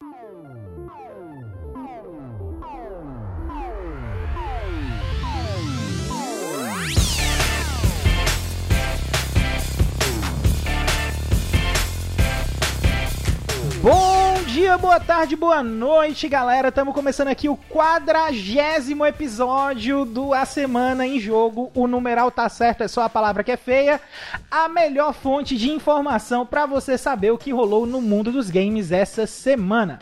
Bom dia, boa tarde, boa noite, galera. Estamos começando aqui o quadragésimo episódio do A Semana em Jogo. O numeral tá certo, é só a palavra que é feia. A melhor fonte de informação para você saber o que rolou no mundo dos games essa semana.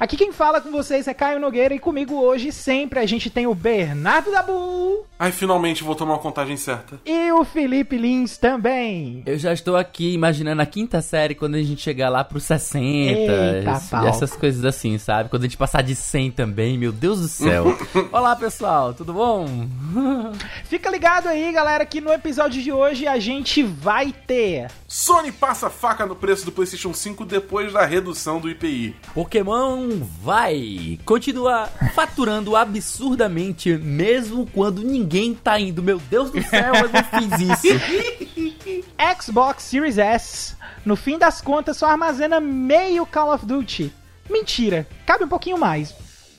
Aqui quem fala com vocês é Caio Nogueira e comigo hoje sempre a gente tem o Bernardo Dabu. Ai, finalmente vou tomar uma contagem certa. E o Felipe Lins também. Eu já estou aqui imaginando a quinta série quando a gente chegar lá pro 60. Eita, esse- essas coisas assim, sabe? Quando a gente passar de 100 também, meu Deus do céu. Olá, pessoal, tudo bom? Fica ligado aí, galera, que no episódio de hoje a gente vai ter Sony passa faca no preço do PlayStation 5 depois da redução do IPI. Pokémon vai continuar faturando absurdamente, mesmo quando ninguém tá indo. Meu Deus do céu, eu não fiz isso. Xbox Series S, no fim das contas, só armazena meio Call of Duty. Mentira, cabe um pouquinho mais.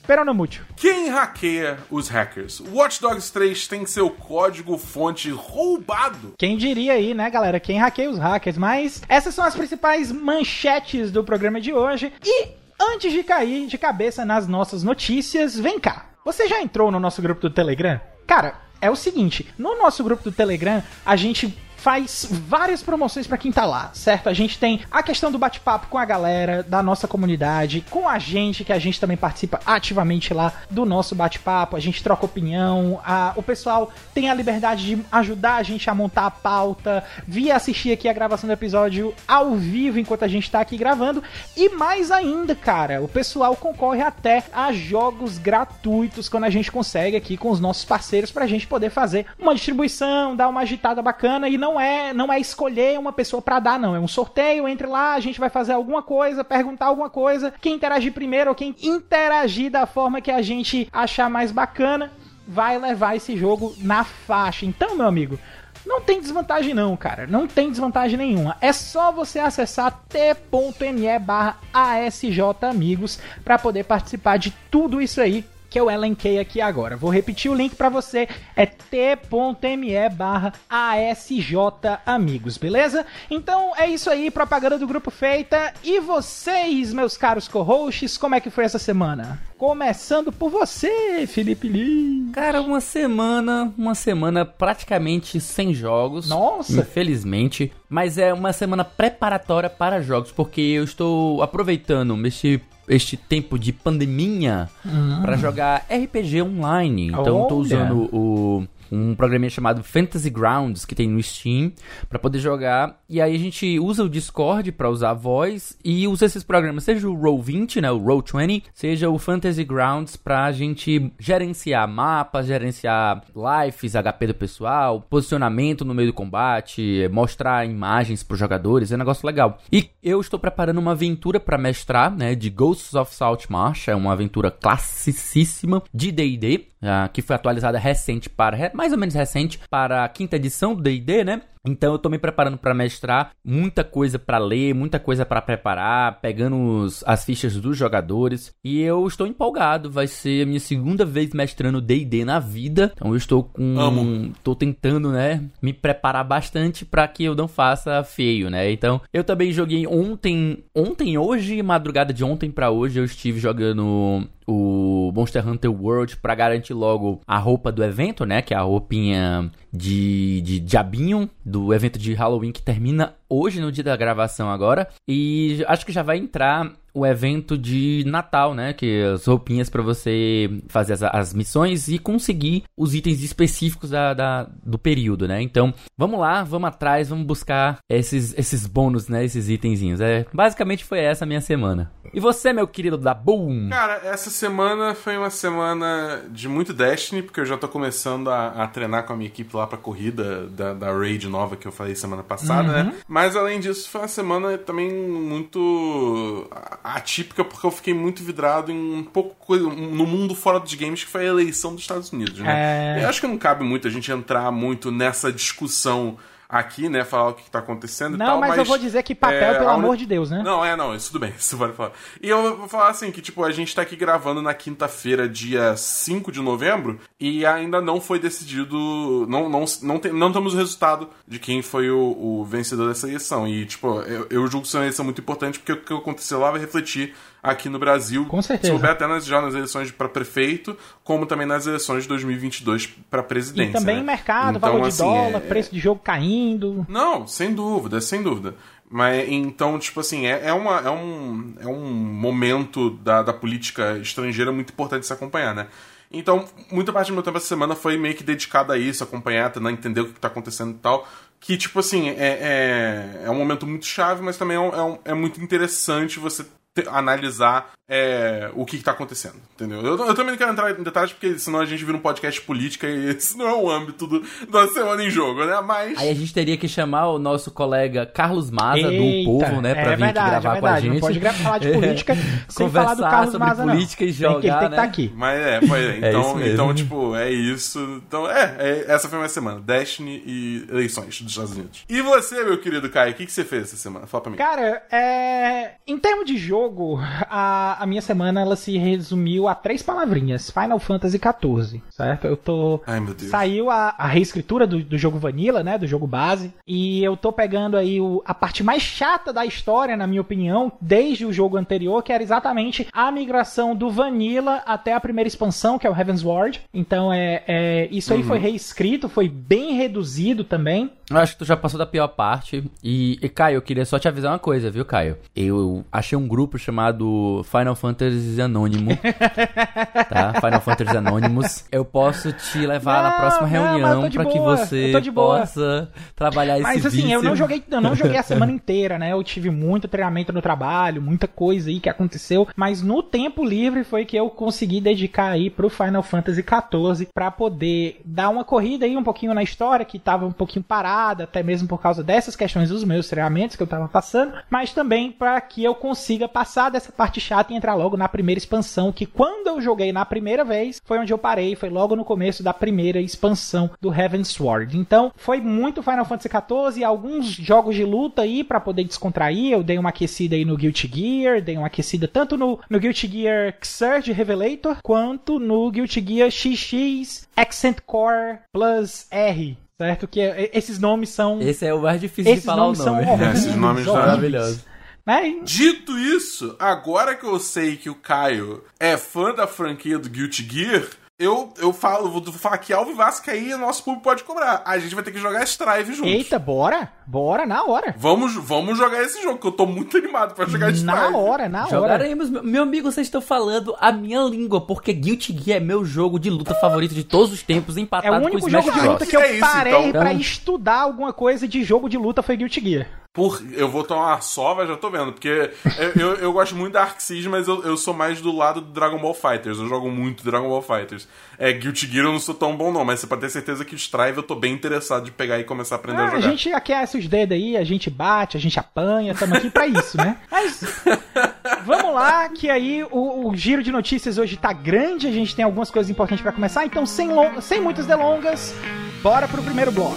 Pero não muito. Quem hackeia os hackers? Watch Dogs 3 tem seu código-fonte roubado. Quem diria aí, né, galera? Quem hackeia os hackers? Mas essas são as principais manchetes do programa de hoje. E antes de cair de cabeça nas nossas notícias, vem cá. Você já entrou no nosso grupo do Telegram? Cara, é o seguinte: no nosso grupo do Telegram, a gente faz várias promoções pra quem tá lá, certo? A gente tem a questão do bate-papo com a galera da nossa comunidade, com a gente, que a gente também participa ativamente lá do nosso bate-papo, a gente troca opinião, a- o pessoal tem a liberdade de ajudar a gente a montar a pauta, vir assistir aqui a gravação do episódio ao vivo enquanto a gente tá aqui gravando, e mais ainda, cara, o pessoal concorre até a jogos gratuitos quando a gente consegue aqui com os nossos parceiros pra gente poder fazer uma distribuição, dar uma agitada bacana e não é não é escolher uma pessoa pra dar não, é um sorteio, entre lá, a gente vai fazer alguma coisa, perguntar alguma coisa, quem interagir primeiro ou quem interagir da forma que a gente achar mais bacana, vai levar esse jogo na faixa. Então, meu amigo, não tem desvantagem não, cara. Não tem desvantagem nenhuma. É só você acessar t.me barra ASJ Amigos para poder participar de tudo isso aí que eu elenquei aqui agora. Vou repetir o link para você, é t.me barra ASJ Amigos, beleza? Então é isso aí, propaganda do grupo feita. E vocês, meus caros co-hosts, como é que foi essa semana? Começando por você, Felipe Lee. Cara, uma semana, uma semana praticamente sem jogos. Nossa. Infelizmente. Mas é uma semana preparatória para jogos, porque eu estou aproveitando este, este tempo de pandemia para jogar RPG online. Então eu tô Olha. usando o um programinha chamado Fantasy Grounds que tem no Steam para poder jogar. E aí a gente usa o Discord para usar a voz e usa esses programas, seja o Roll20, né, o Roll20, seja o Fantasy Grounds pra gente gerenciar mapas, gerenciar lives, HP do pessoal, posicionamento no meio do combate, mostrar imagens pros jogadores, é um negócio legal. E eu estou preparando uma aventura para mestrar, né, de Ghosts of Saltmarsh, é uma aventura classicíssima de D&D, ah, que foi atualizada recente para mais ou menos recente para a quinta edição do D&D, né? Então eu tô me preparando para mestrar, muita coisa para ler, muita coisa para preparar, pegando os- as fichas dos jogadores, e eu estou empolgado, vai ser a minha segunda vez mestrando D&D na vida. Então eu estou com Amo. tô tentando, né, me preparar bastante para que eu não faça feio, né? Então, eu também joguei ontem, ontem hoje, madrugada de ontem pra hoje, eu estive jogando o Monster Hunter World pra garantir logo a roupa do evento, né? Que é a roupinha de, de diabinho do evento de Halloween que termina hoje no dia da gravação agora. E acho que já vai entrar o evento de Natal, né? Que as roupinhas pra você fazer as, as missões e conseguir os itens específicos da, da- do período, né? Então, vamos lá, vamos atrás, vamos buscar esses, esses bônus, né? Esses itenzinhos. É, basicamente foi essa a minha semana. E você, meu querido da Boom? Cara, essa semana foi uma semana de muito Destiny, porque eu já tô começando a, a treinar com a minha equipe lá pra corrida da, da Raid nova que eu falei semana passada, né? Mas além disso, foi uma semana também muito atípica, porque eu fiquei muito vidrado em um pouco coisa, no mundo fora dos games, que foi a eleição dos Estados Unidos, né? É. Eu acho que não cabe muito a gente entrar muito nessa discussão aqui, né, falar o que tá acontecendo Não, e tal, mas, eu vou dizer que papel, é, pelo a amor de Deus, né? Não, é, não, isso tudo bem, isso pode falar. E eu vou falar assim, que tipo, a gente tá aqui gravando na quinta-feira, dia 5 de novembro, e ainda não foi decidido, não, não, não, tem, não temos o resultado de quem foi o, o vencedor dessa eleição. E, tipo, eu, eu julgo que isso é uma eleição muito importante, porque o que aconteceu lá vai refletir aqui no Brasil. Com certeza. Souber até nas, já nas eleições para prefeito, como também nas eleições de 2022 para E presidência. também né? mercado, Então, valor de assim, dólar, é- preço de jogo caindo. não, sem dúvida, sem dúvida. Mas então, tipo assim, é, é, uma, é, um, é um momento da, da política estrangeira muito importante se acompanhar, né? Então, muita parte do meu tempo essa semana foi meio que dedicada a isso, acompanhar, tentar entender o que tá acontecendo e tal. Que, tipo assim, é, é, é um momento muito chave, mas também é, um- é, um- é muito interessante você analisar é, o que, que tá acontecendo, entendeu? Eu, eu também não quero entrar em detalhes, porque senão a gente vira um podcast política e esse não é o âmbito do, da semana em jogo, né? Mas... Aí a gente teria que chamar o nosso colega Carlos Maza do Eita, Povo, né, pra é vir verdade, aqui gravar é com a verdade. gente. Não pode gra- falar de política sem falar do Carlos sobre Maza, não. política e Tem que- ele jogar, tem que estar né? aqui. Mas é, pois é. É Então, então, tipo, é isso. Então, é, é, essa foi a minha semana. Destiny e eleições dos Estados Unidos. E você, meu querido Caio, o que, que você fez essa semana? Fala pra mim. Cara, é... em termos de jogo, a, a minha semana ela se resumiu a três palavrinhas: Final Fantasy XIV, certo? Eu tô. Ai, meu Deus. Saiu a, a reescritura do, do jogo Vanilla, né? Do jogo base. E eu tô pegando aí o- a parte mais chata da história, na minha opinião, desde o jogo anterior, que era exatamente a migração do Vanilla até a primeira expansão, que é o Heaven's Ward. Então é, é isso aí foi reescrito, foi bem reduzido também. Eu acho que tu já passou da pior parte. E, e, Caio, eu queria só te avisar uma coisa, viu, Caio? Eu achei um grupo chamado Final Fantasy Anônimo. tá? Final Fantasy Anonymous. Eu posso te levar na Não, próxima mas eu reunião pra que você possa trabalhar esse Mas assim, eu não joguei, eu não joguei a semana inteira, né? Eu tive muito treinamento no trabalho, muita coisa aí que aconteceu, mas no tempo livre foi que eu consegui dedicar aí pro Final Fantasy XIV pra poder dar uma corrida aí um pouquinho na história que tava um pouquinho parada, até mesmo por causa dessas questões dos meus treinamentos que eu tava passando, mas também pra que eu consiga passar dessa parte chata e entrar logo na primeira expansão, que quando eu joguei na primeira vez, foi onde eu parei, foi logo no começo da primeira expansão do Heaven's Sword. Então, foi muito Final Fantasy XIV, alguns jogos de luta aí pra poder descontrair. Eu dei uma aquecida aí no Guilty Gear, dei uma aquecida tanto no, no Guilty Gear Xrd Revelator quanto no Guilty Gear XX Accent Core Plus R. Certo? Que é- esses nomes são. Esse é o mais difícil Esses de falar o nomes são nome. horríveis, Esses nomes horríveis. Maravilhoso. Né? Dito isso, agora que eu sei que o Caio é fã da franquia do Guilty Gear, eu, eu falo, vou falar que Alvo Vasco aí o nosso público pode cobrar. A gente vai ter que jogar Strive juntos. Eita, bora! Bora na hora! Vamos, vamos jogar esse jogo, que eu tô muito animado pra jogar Strive. Na hora, na hora. Jogaremos. Meu- Meu amigo, vocês estão falando a minha língua, porque Guilty Gear é meu jogo de luta favorito de todos os tempos, É empatado o com único Smash jogo de luta que eu É isso, parei então. pra estudar alguma coisa de jogo de luta foi Guilty Gear. Por, eu vou tomar uma sova, já tô vendo. Porque eu, eu, eu gosto muito da Arc Siege, mas eu, eu sou mais do lado do Dragon Ball Fighters. Eu jogo muito Dragon Ball Fighters. É, Guilty Gear eu não sou tão bom, não. Mas você pode ter certeza que o Strive eu tô bem interessado de pegar e começar a aprender Ah, a a jogar. gente aquece os dedos aí, a gente bate, a gente apanha, estamos aqui pra isso, né? Mas vamos lá, que aí o, o giro de notícias hoje tá grande, a gente tem algumas coisas importantes pra começar, então sem, sem muitas delongas, bora pro primeiro bloco.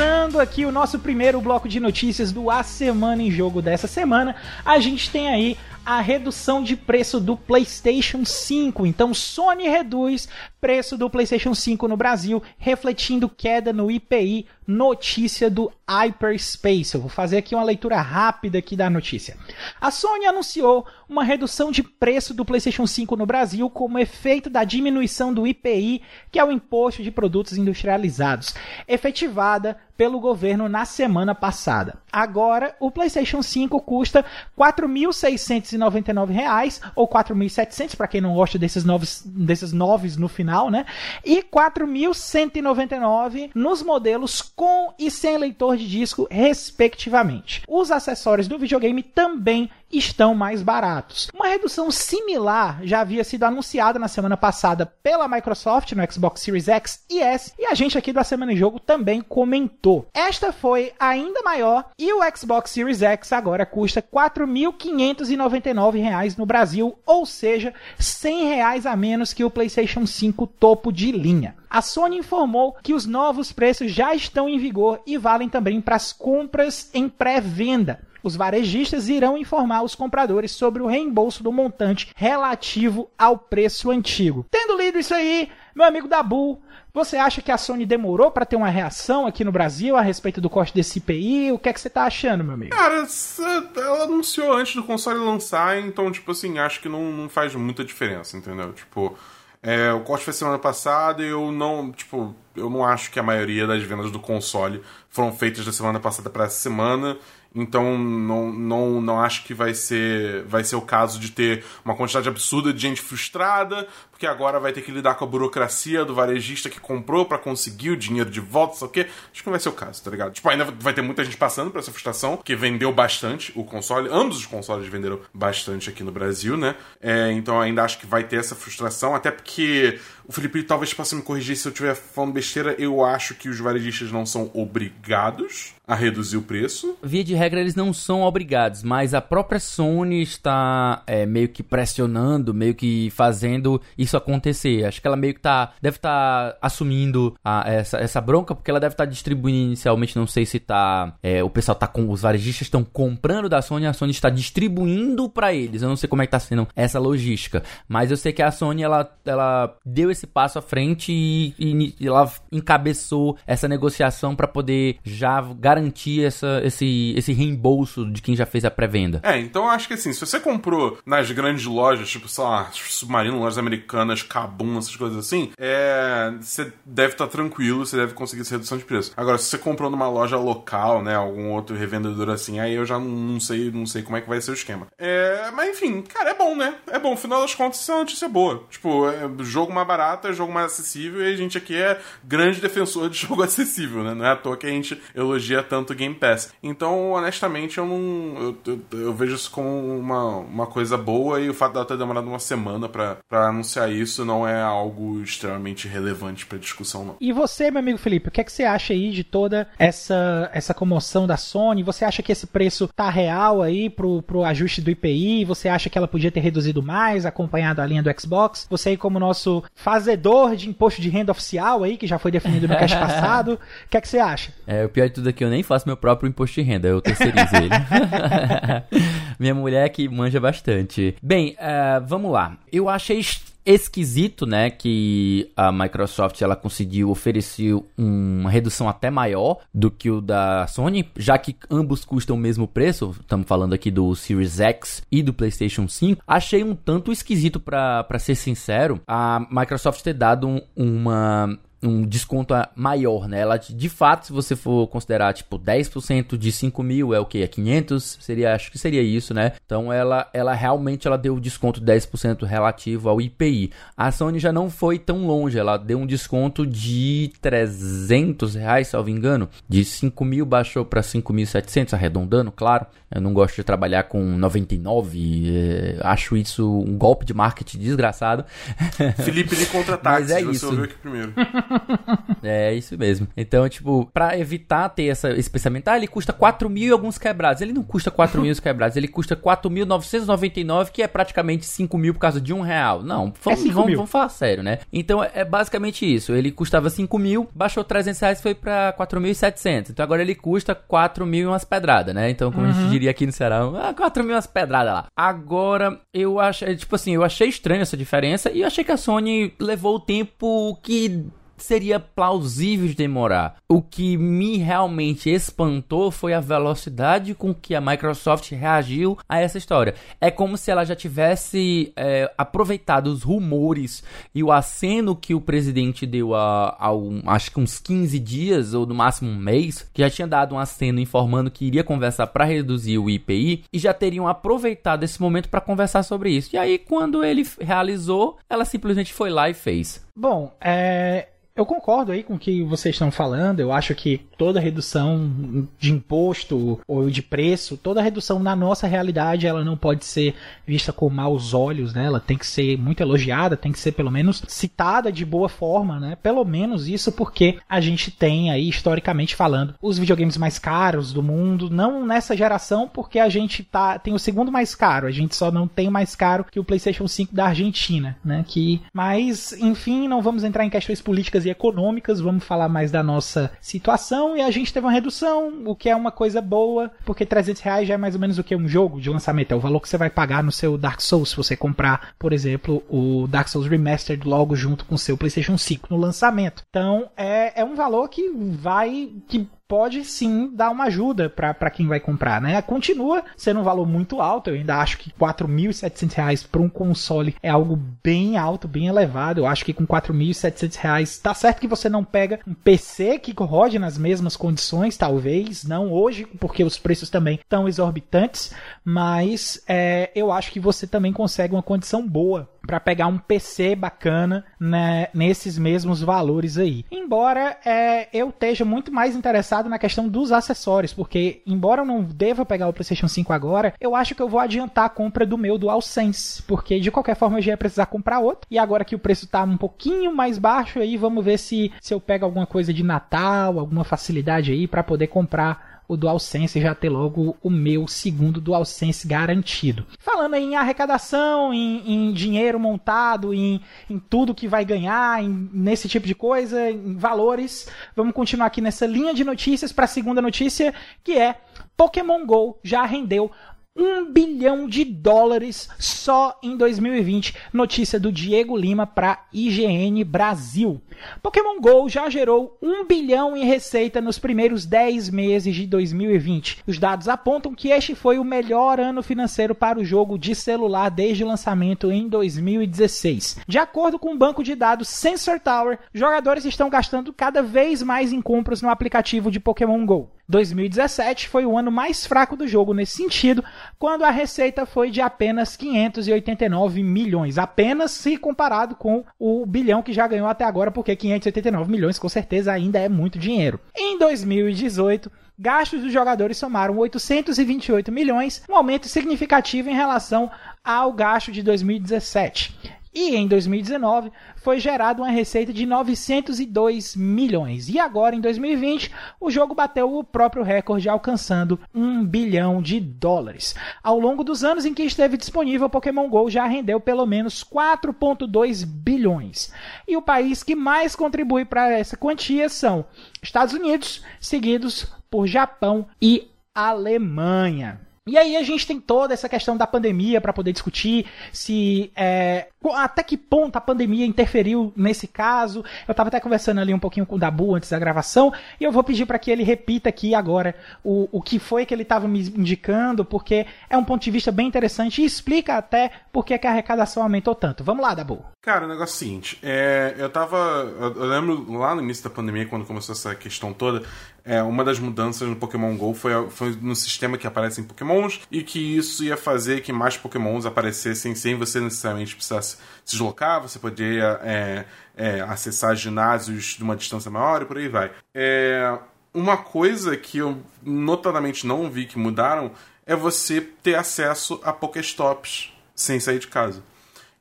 Começando aqui o nosso primeiro bloco de notícias do A Semana em Jogo dessa semana, a gente tem aí a redução de preço do PlayStation 5. Então, Sony reduz preço do PlayStation 5 no Brasil, refletindo queda no IPI. Notícia do Hyperspace. Eu vou fazer aqui uma leitura rápida aqui da notícia. A Sony anunciou uma redução de preço do PlayStation 5 no Brasil como efeito da diminuição do IPI, que é o imposto de produtos industrializados, efetivada pelo governo na semana passada. Agora, o PlayStation 5 custa 4.699 reais, ou 4.700 para quem não gosta desses novos desses noves no final, né? E 4.199 nos modelos com e sem leitor de disco, respectivamente. Os acessórios do videogame também estão mais baratos. Uma redução similar já havia sido anunciada na semana passada pela Microsoft no Xbox Series X e S, e a gente aqui da Semana em Jogo também comentou. Esta foi ainda maior e o Xbox Series X agora custa R$ 4.599 no Brasil, ou seja, R$ 100 a menos que o PlayStation 5 topo de linha. A Sony informou que os novos preços já estão em vigor e valem também para as compras em pré-venda. Os varejistas irão informar os compradores sobre o reembolso do montante relativo ao preço antigo. Tendo lido isso aí, meu amigo Dabu, você acha que a Sony demorou para ter uma reação aqui no Brasil a respeito do corte desse IPI? O que é que você tá achando, meu amigo? Cara, ela anunciou antes do console lançar, então, tipo assim, acho que não, não faz muita diferença, entendeu? Tipo, é, o corte foi semana passada e eu não, tipo, eu não acho que a maioria das vendas do console foram feitas da semana passada para essa semana. Então não, não, não acho que vai ser, vai ser o caso de ter uma quantidade absurda de gente frustrada, porque agora vai ter que lidar com a burocracia do varejista que comprou para conseguir o dinheiro de volta, só que acho que não vai ser o caso, tá ligado? Tipo, ainda vai ter muita gente passando por essa frustração, que vendeu bastante o console, ambos os consoles venderam bastante aqui no Brasil, né? É, então ainda acho que vai ter essa frustração, até porque o Felipe talvez possa me corrigir se eu estiver falando besteira, eu acho que os varejistas não são obrigados a reduzir o preço. Via de regra, eles não são obrigados, mas a própria Sony está é, meio que pressionando, meio que fazendo isso acontecer. Acho que ela meio que tá, deve estar tá assumindo a, essa, essa bronca, porque ela deve estar tá distribuindo inicialmente, não sei se tá, é, o pessoal tá com, os varejistas estão comprando da Sony, a Sony está distribuindo para eles. Eu não sei como é que tá sendo essa logística, mas eu sei que a Sony, ela, ela deu esse passo à frente e, e, e ela encabeçou essa negociação para poder já garantir essa, esse, esse reembolso de quem já fez a pré-venda. É, então eu acho que assim, se você comprou nas grandes lojas, tipo, sei lá, Submarino, lojas americanas, Kabum, essas coisas assim, é, você deve estar tá tranquilo, você deve conseguir essa redução de preço. Agora, se você comprou numa loja local, né, algum outro revendedor assim, aí eu já não sei, não sei como é que vai ser o esquema. É, mas enfim, cara, é bom, né? É bom, afinal das contas, isso é uma notícia boa. Tipo, é jogo mais barato, é jogo mais acessível e a gente aqui é grande defensor de jogo acessível, né? Não é à toa que a gente elogia tanto Game Pass. Então, honestamente, eu não. Eu, eu, eu, vejo isso como uma, uma coisa boa e o fato dela ter demorado uma semana para anunciar isso não é algo extremamente relevante pra discussão, não. E você, meu amigo Felipe, o que é que você acha aí de toda essa, essa comoção da Sony? Você acha que esse preço tá real aí pro, pro ajuste do IPI? Você acha que ela podia ter reduzido mais, acompanhado a linha do Xbox? Você aí, como nosso fazedor de imposto de renda oficial aí, que já foi definido no cast passado, o que é que você acha? É, o pior de tudo é que eu nem faço meu próprio imposto de renda, eu terceirizo ele. Minha mulher que manja bastante. Bem, uh, vamos lá. Eu achei esquisito, né, que a Microsoft ela conseguiu oferecer uma redução até maior do que o da Sony, já que ambos custam o mesmo preço. Estamos falando aqui do Series X e do PlayStation 5. Achei um tanto esquisito para ser sincero, a Microsoft ter dado um, uma um desconto maior, né? Ela, de fato, se você for considerar, tipo, 10% de 5 mil é o que? É 500? Seria, acho que seria isso, né? Então, ela, ela realmente ela deu o desconto de 10% relativo ao IPI. A Sony já não foi tão longe, ela deu um desconto de 300 reais, salvo engano. De 5 mil baixou para 5.700, arredondando, claro. Eu não gosto de trabalhar com 99, é, acho isso um golpe de marketing desgraçado. Felipe de contra-ataque, é você isso. ouviu aqui primeiro. é, isso mesmo. Então, tipo, pra evitar ter essa, esse pensamento, ah, ele custa 4 mil e alguns quebrados. Ele não custa 4 mil quebrados, ele custa 4.999, que é praticamente 5 mil por causa de um real. Não, vamos, é vamos, vamos, falar sério, né? Então, é, é basicamente isso. Ele custava 5 mil, baixou 300 reais foi pra 4.700. Então, agora ele custa 4 mil e umas pedradas, né? Então, como uhum. a gente uhum. diria aqui no Ceará, ah, 4 mil e umas pedradas lá. Agora, eu achei, tipo assim, eu achei estranho essa diferença e eu achei que a Sony levou o tempo que seria plausível de demorar. O que me realmente espantou foi a velocidade com que a Microsoft reagiu a essa história. É como se ela já tivesse é, aproveitado os rumores e o aceno que o presidente deu a, a um, acho que uns 15 dias ou no máximo um mês, que já tinha dado um aceno informando que iria conversar para reduzir o IPI e já teriam aproveitado esse momento para conversar sobre isso. E aí quando ele realizou, ela simplesmente foi lá e fez. Bom, é, eu concordo aí com o que vocês estão falando. Eu acho que toda redução de imposto ou de preço, toda redução na nossa realidade, ela não pode ser vista com maus olhos, né? Ela tem que ser muito elogiada, tem que ser pelo menos citada de boa forma, né? Pelo menos isso porque a gente tem aí, historicamente falando, os videogames mais caros do mundo, não nessa geração, porque a gente tá, tem o segundo mais caro, a gente só não tem mais caro que o PlayStation 5 da Argentina, né? Que, mas, enfim, não vamos entrar em questões políticas e econômicas, vamos falar mais da nossa situação. E a gente teve uma redução, o que é uma coisa boa, porque 300 reais já é mais ou menos o que? Um jogo de lançamento. É o valor que você vai pagar no seu Dark Souls se você comprar, por exemplo, o Dark Souls Remastered logo junto com o seu PlayStation 5 no lançamento. Então é, é um valor que vai. que pode sim dar uma ajuda para quem vai comprar, né? Continua sendo um valor muito alto, eu ainda acho que R$ 4.700 para um console é algo bem alto, bem elevado. Eu acho que com R$ 4.700 tá certo que você não pega um PC que rode nas mesmas condições, talvez, não hoje, porque os preços também estão exorbitantes, mas é, eu acho que você também consegue uma condição boa para pegar um PC bacana né, nesses mesmos valores aí. Embora é, eu esteja muito mais interessado na questão dos acessórios, porque embora eu não deva pegar o PlayStation 5 agora, eu acho que eu vou adiantar a compra do meu DualSense, porque de qualquer forma eu já ia precisar comprar outro. E agora que o preço tá um pouquinho mais baixo aí, vamos ver se, se eu pego alguma coisa de Natal, alguma facilidade aí para poder comprar o DualSense já ter logo o meu segundo DualSense garantido. Falando em arrecadação, em, em dinheiro montado, em, em, tudo que vai ganhar, em, nesse tipo de coisa, em valores, vamos continuar aqui nessa linha de notícias para a segunda notícia, que é Pokémon Go já rendeu um bilhão de dólares só em 2020. Notícia do Diego Lima para IGN Brasil. Pokémon Go já gerou um bilhão em receita nos primeiros 10 meses de 2020. Os dados apontam que este foi o melhor ano financeiro para o jogo de celular desde o lançamento em 2016. De acordo com o banco de dados Sensor Tower, jogadores estão gastando cada vez mais em compras no aplicativo de Pokémon Go. 2017 foi o ano mais fraco do jogo nesse sentido, quando a receita foi de apenas 589 milhões, apenas se comparado com o bilhão que já ganhou até agora, porque 589 milhões com certeza ainda é muito dinheiro. Em 2018, gastos dos jogadores somaram 828 milhões, um aumento significativo em relação ao gasto de 2017. E em 2019 foi gerada uma receita de 902 milhões. E agora, em 2020, o jogo bateu o próprio recorde, alcançando 1 bilhão de dólares. Ao longo dos anos em que esteve disponível, Pokémon GO já rendeu pelo menos 4,2 bilhões. E o país que mais contribui para essa quantia são Estados Unidos, seguidos por Japão e Alemanha. E aí a gente tem toda essa questão da pandemia para poder discutir se é, até que ponto a pandemia interferiu nesse caso. Eu estava até conversando ali um pouquinho com o Dabu antes da gravação e eu vou pedir para que ele repita aqui agora o, o que foi que ele estava me indicando, porque é um ponto de vista bem interessante e explica até por que a arrecadação aumentou tanto. Vamos lá, Dabu. Cara, o negócio é o seguinte, é, eu tava. Eu, eu lembro lá no início da pandemia, quando começou essa questão toda, é, uma das mudanças no Pokémon GO foi, foi no sistema que aparecem Pokémons e que isso ia fazer que mais Pokémons aparecessem sem você necessariamente precisar se deslocar, você poderia é, é, acessar ginásios de uma distância maior e por aí vai. É, uma coisa que eu notadamente não vi que mudaram é você ter acesso a Pokéstops sem sair de casa.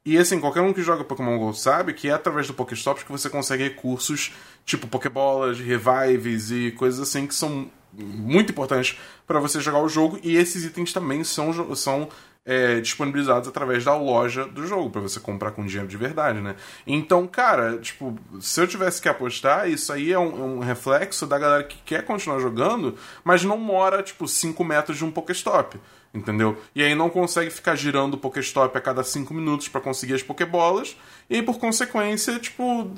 E assim, qualquer um que joga Pokémon GO sabe que é através do Pokéstops que você consegue recursos tipo Pokébolas, Revives e coisas assim que são muito importantes para você jogar o jogo. E esses itens também são, são é, disponibilizados através da loja do jogo, para você comprar com dinheiro de verdade, né? Então, cara, tipo, se eu tivesse que apostar, isso aí é um, um reflexo da galera que quer continuar jogando, mas não mora, tipo, 5 metros de um Pokéstop entendeu? E aí não consegue ficar girando o Pokéstop a cada 5 minutos para conseguir as Pokébolas, e aí, por consequência, tipo,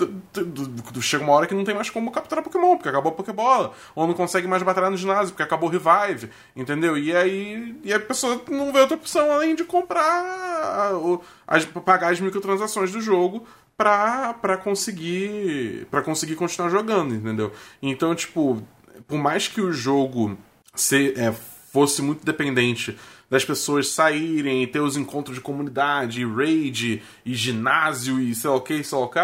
chega uma hora que não tem mais como capturar Pokémon, porque acabou a Pokébola, ou não consegue mais batalhar no ginásio, porque acabou o Revive, entendeu? E aí e a pessoa não vê outra opção além de comprar, as, pagar as microtransações do jogo pra, pra conseguir para conseguir continuar jogando, entendeu? Então, tipo, por mais que o jogo se, é, fosse muito dependente das pessoas saírem e ter os encontros de comunidade, e raid, e ginásio, e sei lá o que, sei lá o que,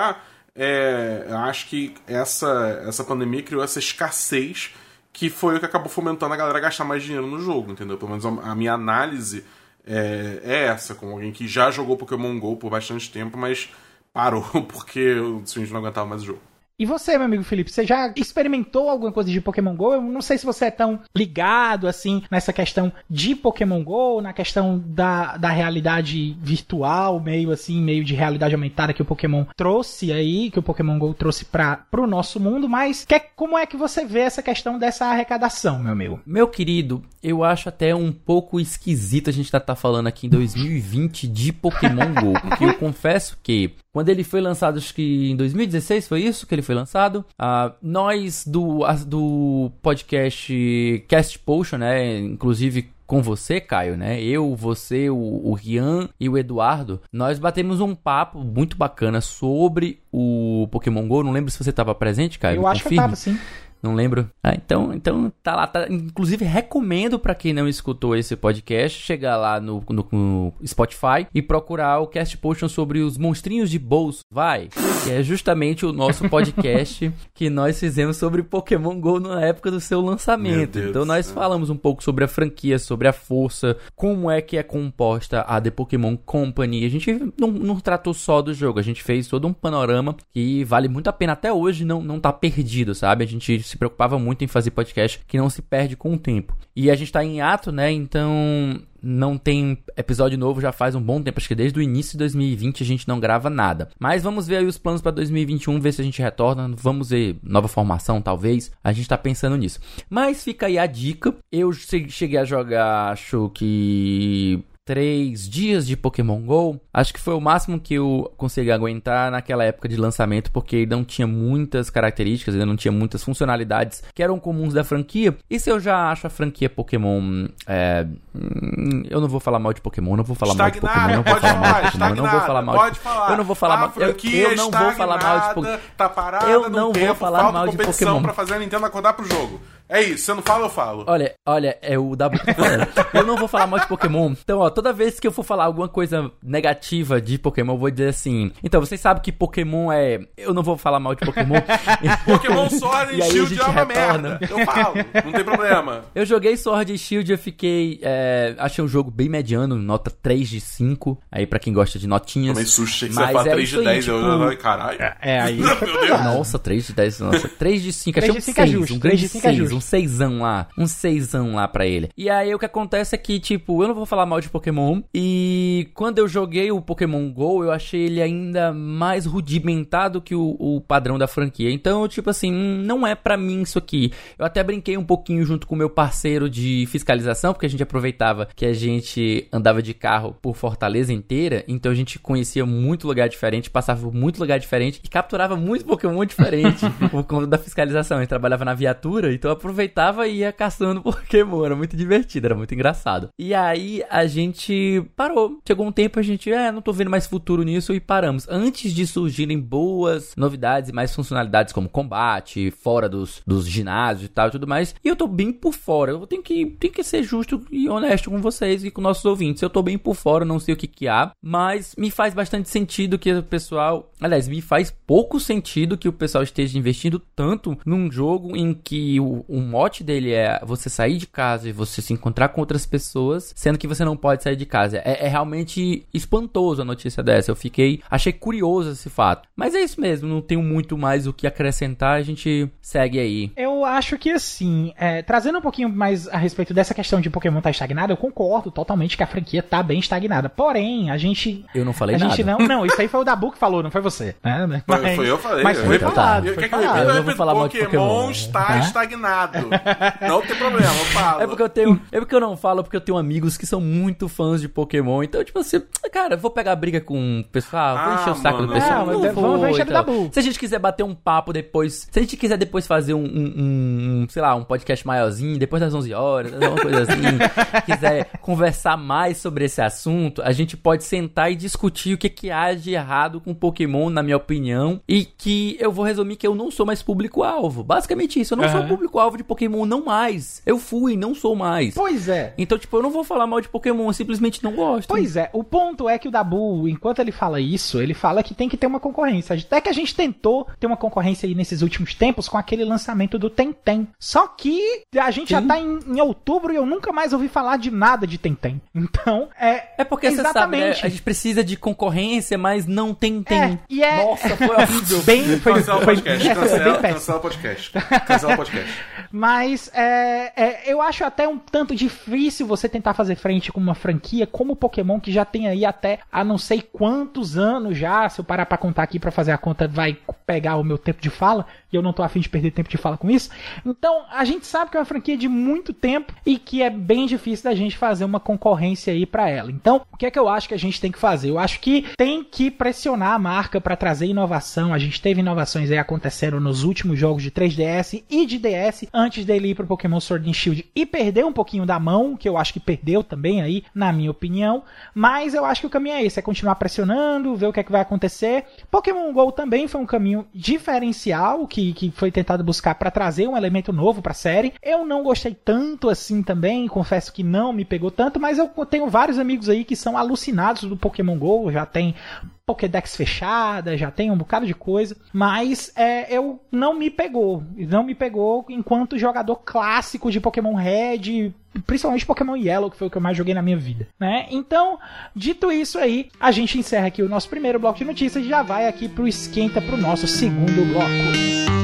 é, eu acho que essa, essa pandemia criou essa escassez que foi o que acabou fomentando a galera gastar mais dinheiro no jogo, entendeu? Pelo menos a, a minha análise é, é, essa, como alguém que já jogou Pokémon GO por bastante tempo, mas parou porque o Switch não aguentava mais o jogo. E você, meu amigo Felipe, você já experimentou alguma coisa de Pokémon GO? Eu não sei se você é tão ligado, assim, nessa questão de Pokémon GO, na questão da, da realidade virtual, meio assim, meio de realidade aumentada que o Pokémon trouxe aí, que o Pokémon GO trouxe para pro nosso mundo, mas que, como é que você vê essa questão dessa arrecadação, meu amigo? Meu querido, eu acho até um pouco esquisito a gente estar tá, tá falando aqui em 2020 de Pokémon GO, porque eu confesso que quando ele foi lançado, acho que em 2016 foi isso que ele foi lançado. Uh, nós do, do podcast Cast Potion, né? Inclusive com você, Caio, né? Eu, você, o, o Rian e o Eduardo, nós batemos um papo muito bacana sobre o Pokémon GO. Não lembro se você estava presente, Caio. Eu acho confirme. que eu tava, sim. Não lembro. Ah, então, então tá lá. Tá, inclusive, recomendo para quem não escutou esse podcast chegar lá no, no, no, Spotify e procurar o Cast Potion sobre os monstrinhos de bolso. Vai! Que é justamente o nosso podcast que nós fizemos sobre Pokémon GO na época do seu lançamento. Então, nós falamos um pouco sobre a franquia, sobre a força, como é que é composta a The Pokémon Company. A gente não, não tratou só do jogo, a gente fez todo um panorama que vale muito a pena até hoje não, não tá perdido, sabe? A gente se preocupava muito em fazer podcast que não se perde com o tempo. E a gente tá em ato, né? Então não tem episódio novo já faz um bom tempo, acho que desde o início de 2020 a gente não grava nada. Mas vamos ver aí os planos para 2021, ver se a gente retorna, vamos ver nova formação talvez. A gente tá pensando nisso. Mas fica aí a dica. Eu cheguei a jogar, acho que três dias de Pokémon GO, acho que foi o máximo que eu consegui aguentar naquela época de lançamento, porque não tinha muitas características, ainda não tinha muitas funcionalidades que eram comuns da franquia. E se eu já acho a franquia Pokémon. É, hum, eu não vou falar mal de Pokémon, não vou falar mal de Pokémon, não vou falar mal de Pokémon, não vou falar mal de Pokémon. Eu não vou falar mal. Eu, eu não vou falar mal de Pokémon. Tá eu não vou falar mal de Pokémon. pra fazer a Nintendo acordar pro jogo. É isso, você não fala, eu falo. Olha, olha, é o W que tá falando. eu não vou falar mal de Pokémon. Então, ó, toda vez que eu for falar alguma coisa negativa de Pokémon, eu vou dizer assim. Então, vocês sabem que Pokémon é. Eu não vou falar mal de Pokémon. Pokémon Sword e Shield é uma retorna. merda. Eu falo, não tem problema. Eu joguei Sword e Shield, eu fiquei. É, achei um jogo bem mediano, nota 3 de 5. Aí, pra quem gosta de notinhas. Também sushi, que você fala 3 de 10, tipo... eu. Caralho. É, é aí. Meu Deus. Nossa, 3 de 10. Nossa, 3 de 5. Achei um 6. É justo, um grande 6 um seisão lá. Um seisão lá pra ele. E aí o que acontece é que, tipo, eu não vou falar mal de Pokémon. E quando eu joguei o Pokémon GO, eu achei ele ainda mais rudimentado que o, o padrão da franquia. Então, tipo assim, não é para mim isso aqui. Eu até brinquei um pouquinho junto com o meu parceiro de fiscalização, porque a gente aproveitava que a gente andava de carro por Fortaleza inteira. Então a gente conhecia muito lugar diferente, passava por muito lugar diferente e capturava muito Pokémon diferente por conta da fiscalização. A gente trabalhava na viatura, então eu aproveitava e ia caçando Pokémon. Era muito divertido, era muito engraçado. E aí a gente parou. Chegou um tempo a gente, é, não tô vendo mais futuro nisso e paramos. Antes de surgirem boas novidades e mais funcionalidades como combate, fora dos, dos ginásios e tal e tudo mais. E eu tô bem por fora. Eu tenho que, tenho que ser justo e honesto com vocês e com nossos ouvintes. Eu tô bem por fora, não sei o que que há, mas me faz bastante sentido que o pessoal, aliás, me faz pouco sentido que o pessoal esteja investindo tanto num jogo em que o, o mote dele é você sair de casa e você se encontrar com outras pessoas, sendo que você não pode sair de casa. É, é realmente espantoso a notícia dessa. Eu fiquei, achei curioso esse fato. Mas é isso mesmo, não tenho muito mais o que acrescentar, a gente segue aí. Eu acho que assim, é, trazendo um pouquinho mais a respeito dessa questão de Pokémon estar tá estagnado, eu concordo totalmente que a franquia tá bem estagnada. Porém, a gente. Eu não falei a nada. Gente não, não, isso aí foi o Dabu que falou, não foi você. Né? Mas, foi, foi eu falei. Mas foi então, falado. Tá. Foi falado. Eu, eu, eu vou falar mal de Pokémon está estagnado. Não tem problema, eu falo. É porque eu tenho. É porque eu não falo, porque eu tenho amigos que são muito fãs de Pokémon. Então, tipo assim, cara, vou pegar briga com o pessoal, vou encher o saco mano, do pessoal. É, não vamos vou, encher então. Dabu. Se a gente quiser bater um papo depois, se a gente quiser depois fazer um, um, um, sei lá, um podcast maiorzinho, depois das 11 horas, alguma coisa assim, quiser conversar mais sobre esse assunto, a gente pode sentar e discutir o que, que há de errado com Pokémon, na minha opinião, e que eu vou resumir que eu não sou mais público-alvo. Basicamente isso, eu não uhum. sou público-alvo de Pokémon, não mais. Eu fui, não sou mais. Pois é. Então, tipo, eu não vou falar mal de Pokémon, eu simplesmente não gosto. Pois é, o ponto é que o Dabu, enquanto ele fala isso, ele fala que tem que ter uma concorrência. Até que a gente tentou ter uma concorrência aí nesses últimos tempos com aquele lançamento do Tentem. Só que a gente Sim. já tá em, em, outubro e eu nunca mais ouvi falar de nada de Tentem. Então, é. É porque exatamente. você sabe, né? a gente precisa de concorrência, mas não tem tem. É, e é... Nossa, foi horrível. bem, foi, cancela o podcast. Cancela, cancela o podcast. Cancela o podcast. mas é, é, eu acho até um tanto difícil você tentar fazer frente com uma franquia como Pokémon, que já tem aí até há não sei quantos anos já. Se eu parar pra contar aqui pra fazer a conta, vai pegar o meu tempo de fala. E eu não tô afim de perder tempo de fala com isso. Então, a gente sabe que é uma franquia de muito tempo e que é bem difícil da gente fazer uma concorrência aí para ela. Então, o que é que eu acho que a gente tem que fazer? Eu acho que tem que pressionar a marca para trazer inovação. A gente teve inovações aí acontecendo nos últimos jogos de 3DS e de DS antes dele ir pro Pokémon Sword and Shield e perder um pouquinho da mão, que eu acho que perdeu também aí, na minha opinião. Mas eu acho que o caminho é esse, é continuar pressionando, ver o que é que vai acontecer. Pokémon GO também foi um caminho diferencial que, que foi tentado buscar para trazer um elemento novo para a série. Eu não gostei tanto assim também, confesso que não me pegou tanto, mas eu tenho vários amigos aí que são alucinados do Pokémon GO, já tem Pokédex fechada, já tem um bocado de coisa, mas é, eu não me pegou, não me pegou enquanto jogador clássico de Pokémon Red, principalmente Pokémon Yellow, que foi o que eu mais joguei na minha vida, né? Então, dito isso aí, a gente encerra aqui o nosso primeiro bloco de notícias e já vai aqui pro esquenta pro nosso segundo bloco.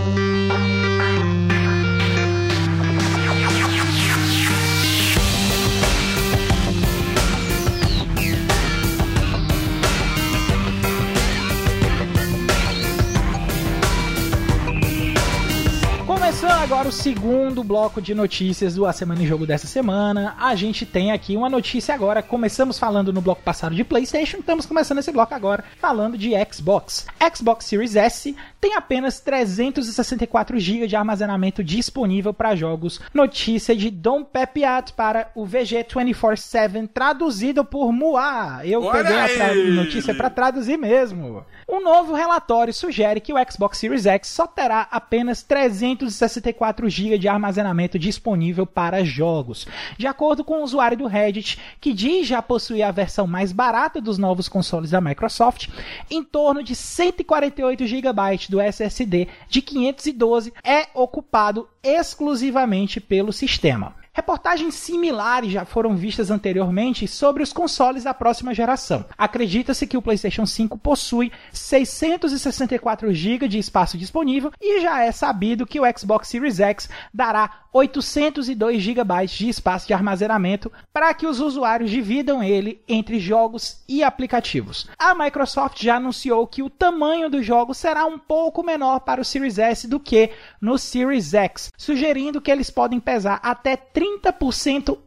Agora o segundo bloco de notícias do A Semana em Jogo dessa semana. A gente tem aqui uma notícia agora. Começamos falando no bloco passado de PlayStation, estamos começando esse bloco agora falando de Xbox. Xbox Series S tem apenas 364 GB de armazenamento disponível para jogos. Notícia de Dom Pepiat para o VG 24/7 traduzido por Moá. Eu Olha peguei aí. a notícia para traduzir mesmo. Um novo relatório sugere que o Xbox Series X só terá apenas 364 64 GB de armazenamento disponível para jogos. De acordo com o um usuário do Reddit, que diz já possuir a versão mais barata dos novos consoles da Microsoft, em torno de 148 GB do SSD de 512 é ocupado exclusivamente pelo sistema. Reportagens similares já foram vistas anteriormente sobre os consoles da próxima geração. Acredita-se que o PlayStation 5 possui 664 GB de espaço disponível e já é sabido que o Xbox Series X dará 802 GB de espaço de armazenamento para que os usuários dividam ele entre jogos e aplicativos. A Microsoft já anunciou que o tamanho dos jogos será um pouco menor para o Series S do que no Series X, sugerindo que eles podem pesar até 30%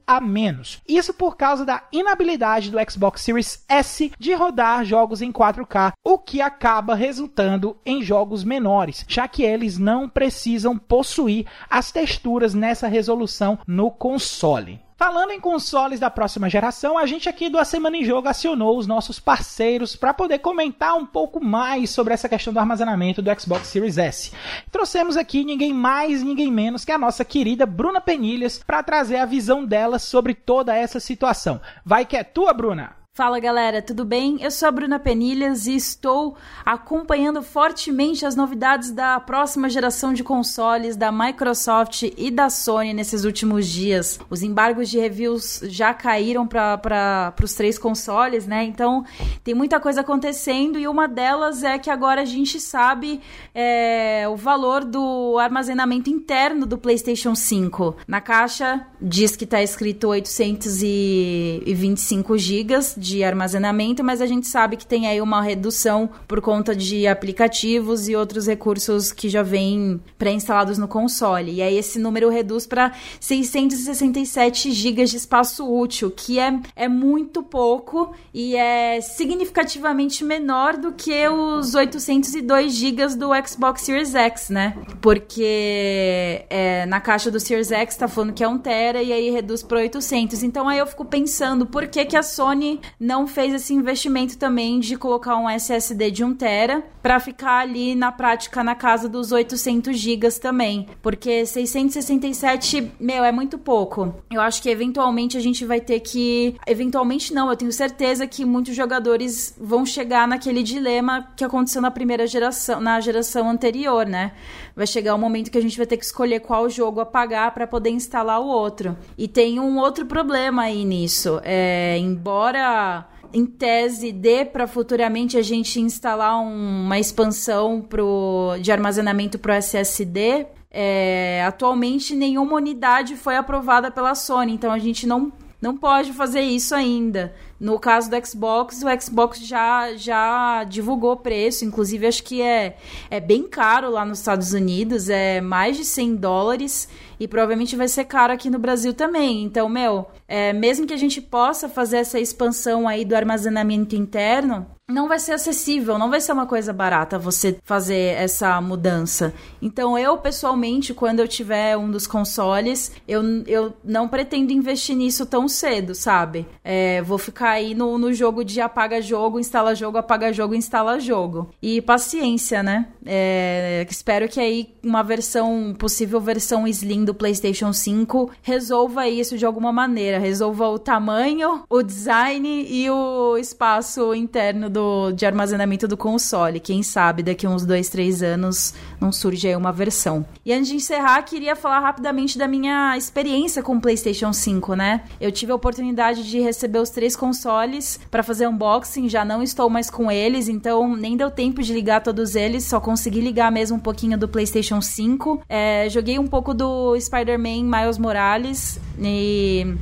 a menos. Isso por causa da inabilidade do Xbox Series S de rodar jogos em 4K, o que acaba resultando em jogos menores, já que eles não precisam possuir as texturas nessa resolução no console. Falando em consoles da próxima geração, a gente aqui do A Semana em Jogo acionou os nossos parceiros para poder comentar um pouco mais sobre essa questão do armazenamento do Xbox Series S. Trouxemos aqui ninguém mais, ninguém menos que a nossa querida Bruna Penilhas para trazer a visão dela sobre toda essa situação. Vai que é tua, Bruna! Fala galera, tudo bem? Eu sou a Bruna Penilhas e estou acompanhando fortemente as novidades da próxima geração de consoles da Microsoft e da Sony nesses últimos dias. Os embargos de reviews já caíram para os três consoles, né? Então tem muita coisa acontecendo e uma delas é que agora a gente sabe é, o valor do armazenamento interno do PlayStation 5. Na caixa diz que está escrito 825 GB de armazenamento, mas a gente sabe que tem aí uma redução por conta de aplicativos e outros recursos que já vêm pré-instalados no console. E aí esse número reduz para 667 GB de espaço útil, que é, é muito pouco e é significativamente menor do que os 802 GB do Xbox Series X, né? Porque é, na caixa do Series X tá falando que é 1 tera e aí reduz para 800. Então aí eu fico pensando por que, que a Sony não fez esse investimento também de colocar um SSD de 1 tera para ficar ali na prática na casa dos 800 GB também, porque 667, meu, é muito pouco. Eu acho que eventualmente a gente vai ter que, eventualmente não, eu tenho certeza que muitos jogadores vão chegar naquele dilema que aconteceu na primeira geração, na geração anterior, né? Vai chegar o um momento que a gente vai ter que escolher qual jogo apagar para poder instalar o outro. E tem um outro problema aí nisso. É, embora em tese dê para futuramente a gente instalar um, uma expansão pro, de armazenamento para o SSD, é, atualmente nenhuma unidade foi aprovada pela Sony, então a gente não, não pode fazer isso ainda. No caso do Xbox, o Xbox já, já divulgou o preço, inclusive acho que é, é bem caro lá nos Estados Unidos, é mais de 100 dólares e provavelmente vai ser caro aqui no Brasil também. Então, meu, é, mesmo que a gente possa fazer essa expansão aí do armazenamento interno, não vai ser acessível, não vai ser uma coisa barata você fazer essa mudança. Então, eu, pessoalmente, quando eu tiver um dos consoles, eu, eu não pretendo investir nisso tão cedo, sabe? É, vou ficar aí no, no jogo de apaga jogo, instala jogo, apaga jogo, instala jogo. E paciência, né? É, espero que aí uma versão, possível versão Slim do PlayStation 5 resolva isso de alguma maneira. Resolva o tamanho, o design e o espaço interno do, de armazenamento do console. Quem sabe daqui uns dois, três anos não surge aí uma versão. E antes de encerrar, queria falar rapidamente da minha experiência com o PlayStation 5, né? Eu tive a oportunidade de receber os três consoles para fazer unboxing, já não estou mais com eles, então nem deu tempo de ligar todos eles, só consegui ligar mesmo um pouquinho do PlayStation 5. É, joguei um pouco do Spider-Man Miles Morales e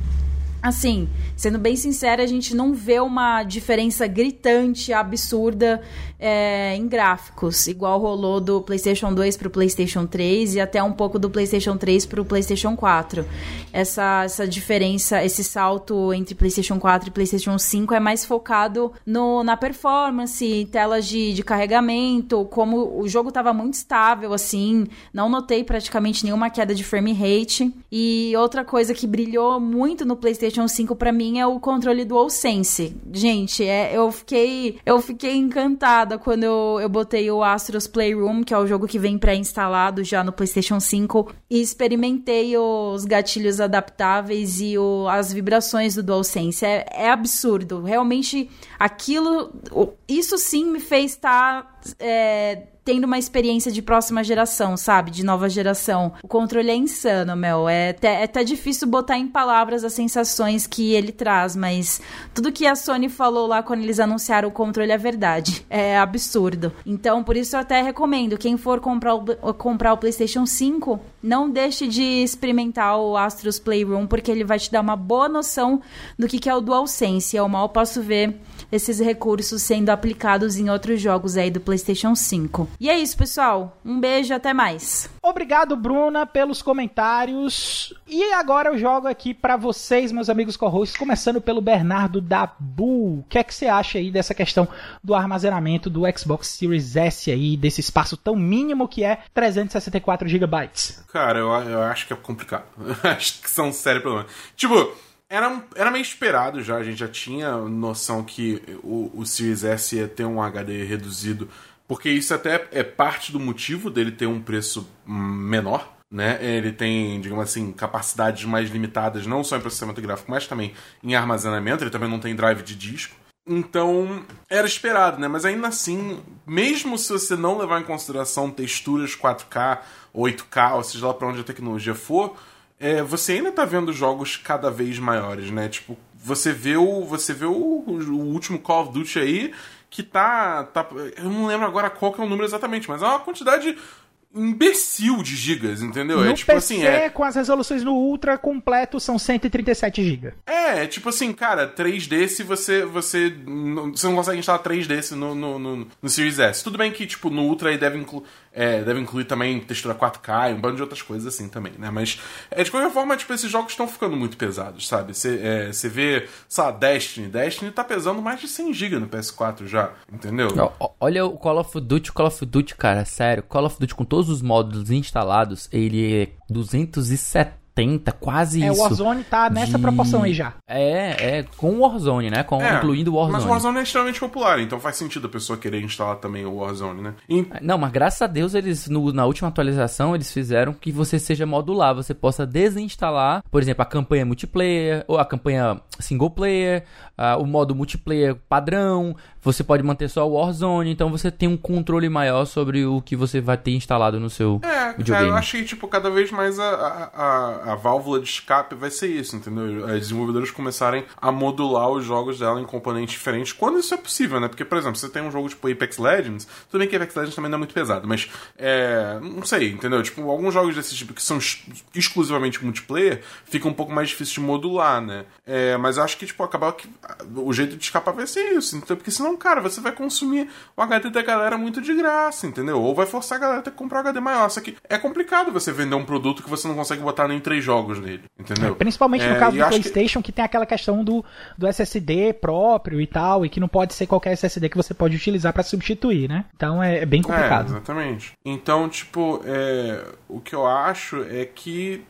assim, sendo bem sincera, a gente não vê uma diferença gritante, absurda é, em gráficos, igual rolou do PlayStation 2 para o PlayStation 3 e até um pouco do PlayStation 3 para o PlayStation 4. Essa, essa diferença, esse salto entre PlayStation 4 e PlayStation 5 é mais focado no, na performance, telas de, de carregamento, como o jogo estava muito estável, assim, não notei praticamente nenhuma queda de frame rate. E outra coisa que brilhou muito no PlayStation 5 para mim é o controle DualSense. Gente, é, eu fiquei eu fiquei encantada quando eu, eu botei o Astros Playroom, que é o jogo que vem pré-instalado já no PlayStation 5, e experimentei os gatilhos adaptáveis e o, as vibrações do DualSense. É, é absurdo. Realmente, aquilo. Isso sim me fez estar. Tá, é, tendo uma experiência de próxima geração, sabe? De nova geração. O controle é insano, meu. É até, é até difícil botar em palavras as sensações que ele traz, mas tudo que a Sony falou lá quando eles anunciaram o controle é verdade. É absurdo. Então, por isso eu até recomendo, quem for comprar o, comprar o PlayStation 5, não deixe de experimentar o Astros Playroom, porque ele vai te dar uma boa noção do que, que é o DualSense. Eu mal posso ver esses recursos sendo aplicados em outros jogos aí do PlayStation 5. E é isso, pessoal. Um beijo, até mais. Obrigado, Bruna, pelos comentários. E agora eu jogo aqui para vocês, meus amigos co-hosts, começando pelo Bernardo Dabu. O que é que você acha aí dessa questão do armazenamento do Xbox Series S aí, desse espaço tão mínimo que é 364 GB? Cara, eu, eu acho que é complicado. acho que são sérios problemas. Tipo, era, era meio esperado já, a gente já tinha noção que o, o Series S ia ter um HD reduzido, porque isso até é parte do motivo dele ter um preço menor, né? Ele tem, digamos assim, capacidades mais limitadas, não só em processamento gráfico, mas também em armazenamento, ele também não tem drive de disco. Então, era esperado, né? Mas ainda assim, mesmo se você não levar em consideração texturas 4K, 8K, ou seja lá para onde a tecnologia for, é, você ainda tá vendo jogos cada vez maiores, né? Tipo, você vê o, você vê o, o último Call of Duty aí que tá, tá. Eu não lembro agora qual que é o número exatamente, mas é uma quantidade imbecil de gigas, entendeu? No é tipo PC, assim, é. com as resoluções no Ultra completo, são 137 GB. É, é tipo assim, cara, 3D se você. Você não, você não consegue instalar 3D no, no, no, no Series S. Tudo bem que, tipo, no Ultra aí deve, inclu, é, deve incluir também textura 4K e um bando de outras coisas assim também, né? Mas, é, de qualquer forma, tipo, esses jogos estão ficando muito pesados, sabe? Você é, vê, sei lá, Destiny. Destiny tá pesando mais de 100 GB no PS4 já, entendeu? Olha o Call of Duty, Call of Duty, cara, sério. Call of Duty com todos os módulos instalados, ele é 270, quase É, isso. o Warzone tá nessa de- proporção aí já. É, é, com o Warzone, né? Com, É, incluindo o Warzone. Mas o Warzone é extremamente popular, então faz sentido a pessoa querer instalar também o Warzone, né? E- Não, mas graças a Deus eles no- na última atualização eles fizeram que você seja modular, você possa desinstalar, por exemplo, a campanha multiplayer ou a campanha single player, ah, o modo multiplayer padrão, você pode manter só o Warzone, então você tem um controle maior sobre o que você vai ter instalado no seu É, videogame. eu acho que, tipo, cada vez mais a, a, a, a válvula de escape vai ser isso, entendeu? As desenvolvedoras começarem a modular os jogos dela em componentes diferentes, quando isso é possível, né? Porque, por exemplo, você tem um jogo tipo Apex Legends, tudo bem que Apex Legends também não é muito pesado, mas, é, não sei, entendeu? Tipo, alguns jogos desse tipo que são ex- exclusivamente multiplayer, fica um pouco mais difícil de modular, né? É, mas acho que, tipo, acabar que o jeito de escapar vai ser isso, então, porque senão, cara, você vai consumir o HD da galera muito de graça, entendeu? Ou vai forçar a galera a ter que comprar um HD maior, só que é complicado você vender um produto que você não consegue botar nem três jogos nele, entendeu? Principalmente no É, caso do acho que- PlayStation, que... tem aquela questão do, do SSD próprio e tal, e que não pode ser qualquer SSD que você pode utilizar pra substituir, né? Então é, é bem É, complicado. exatamente. Então, tipo, é, o que eu acho é que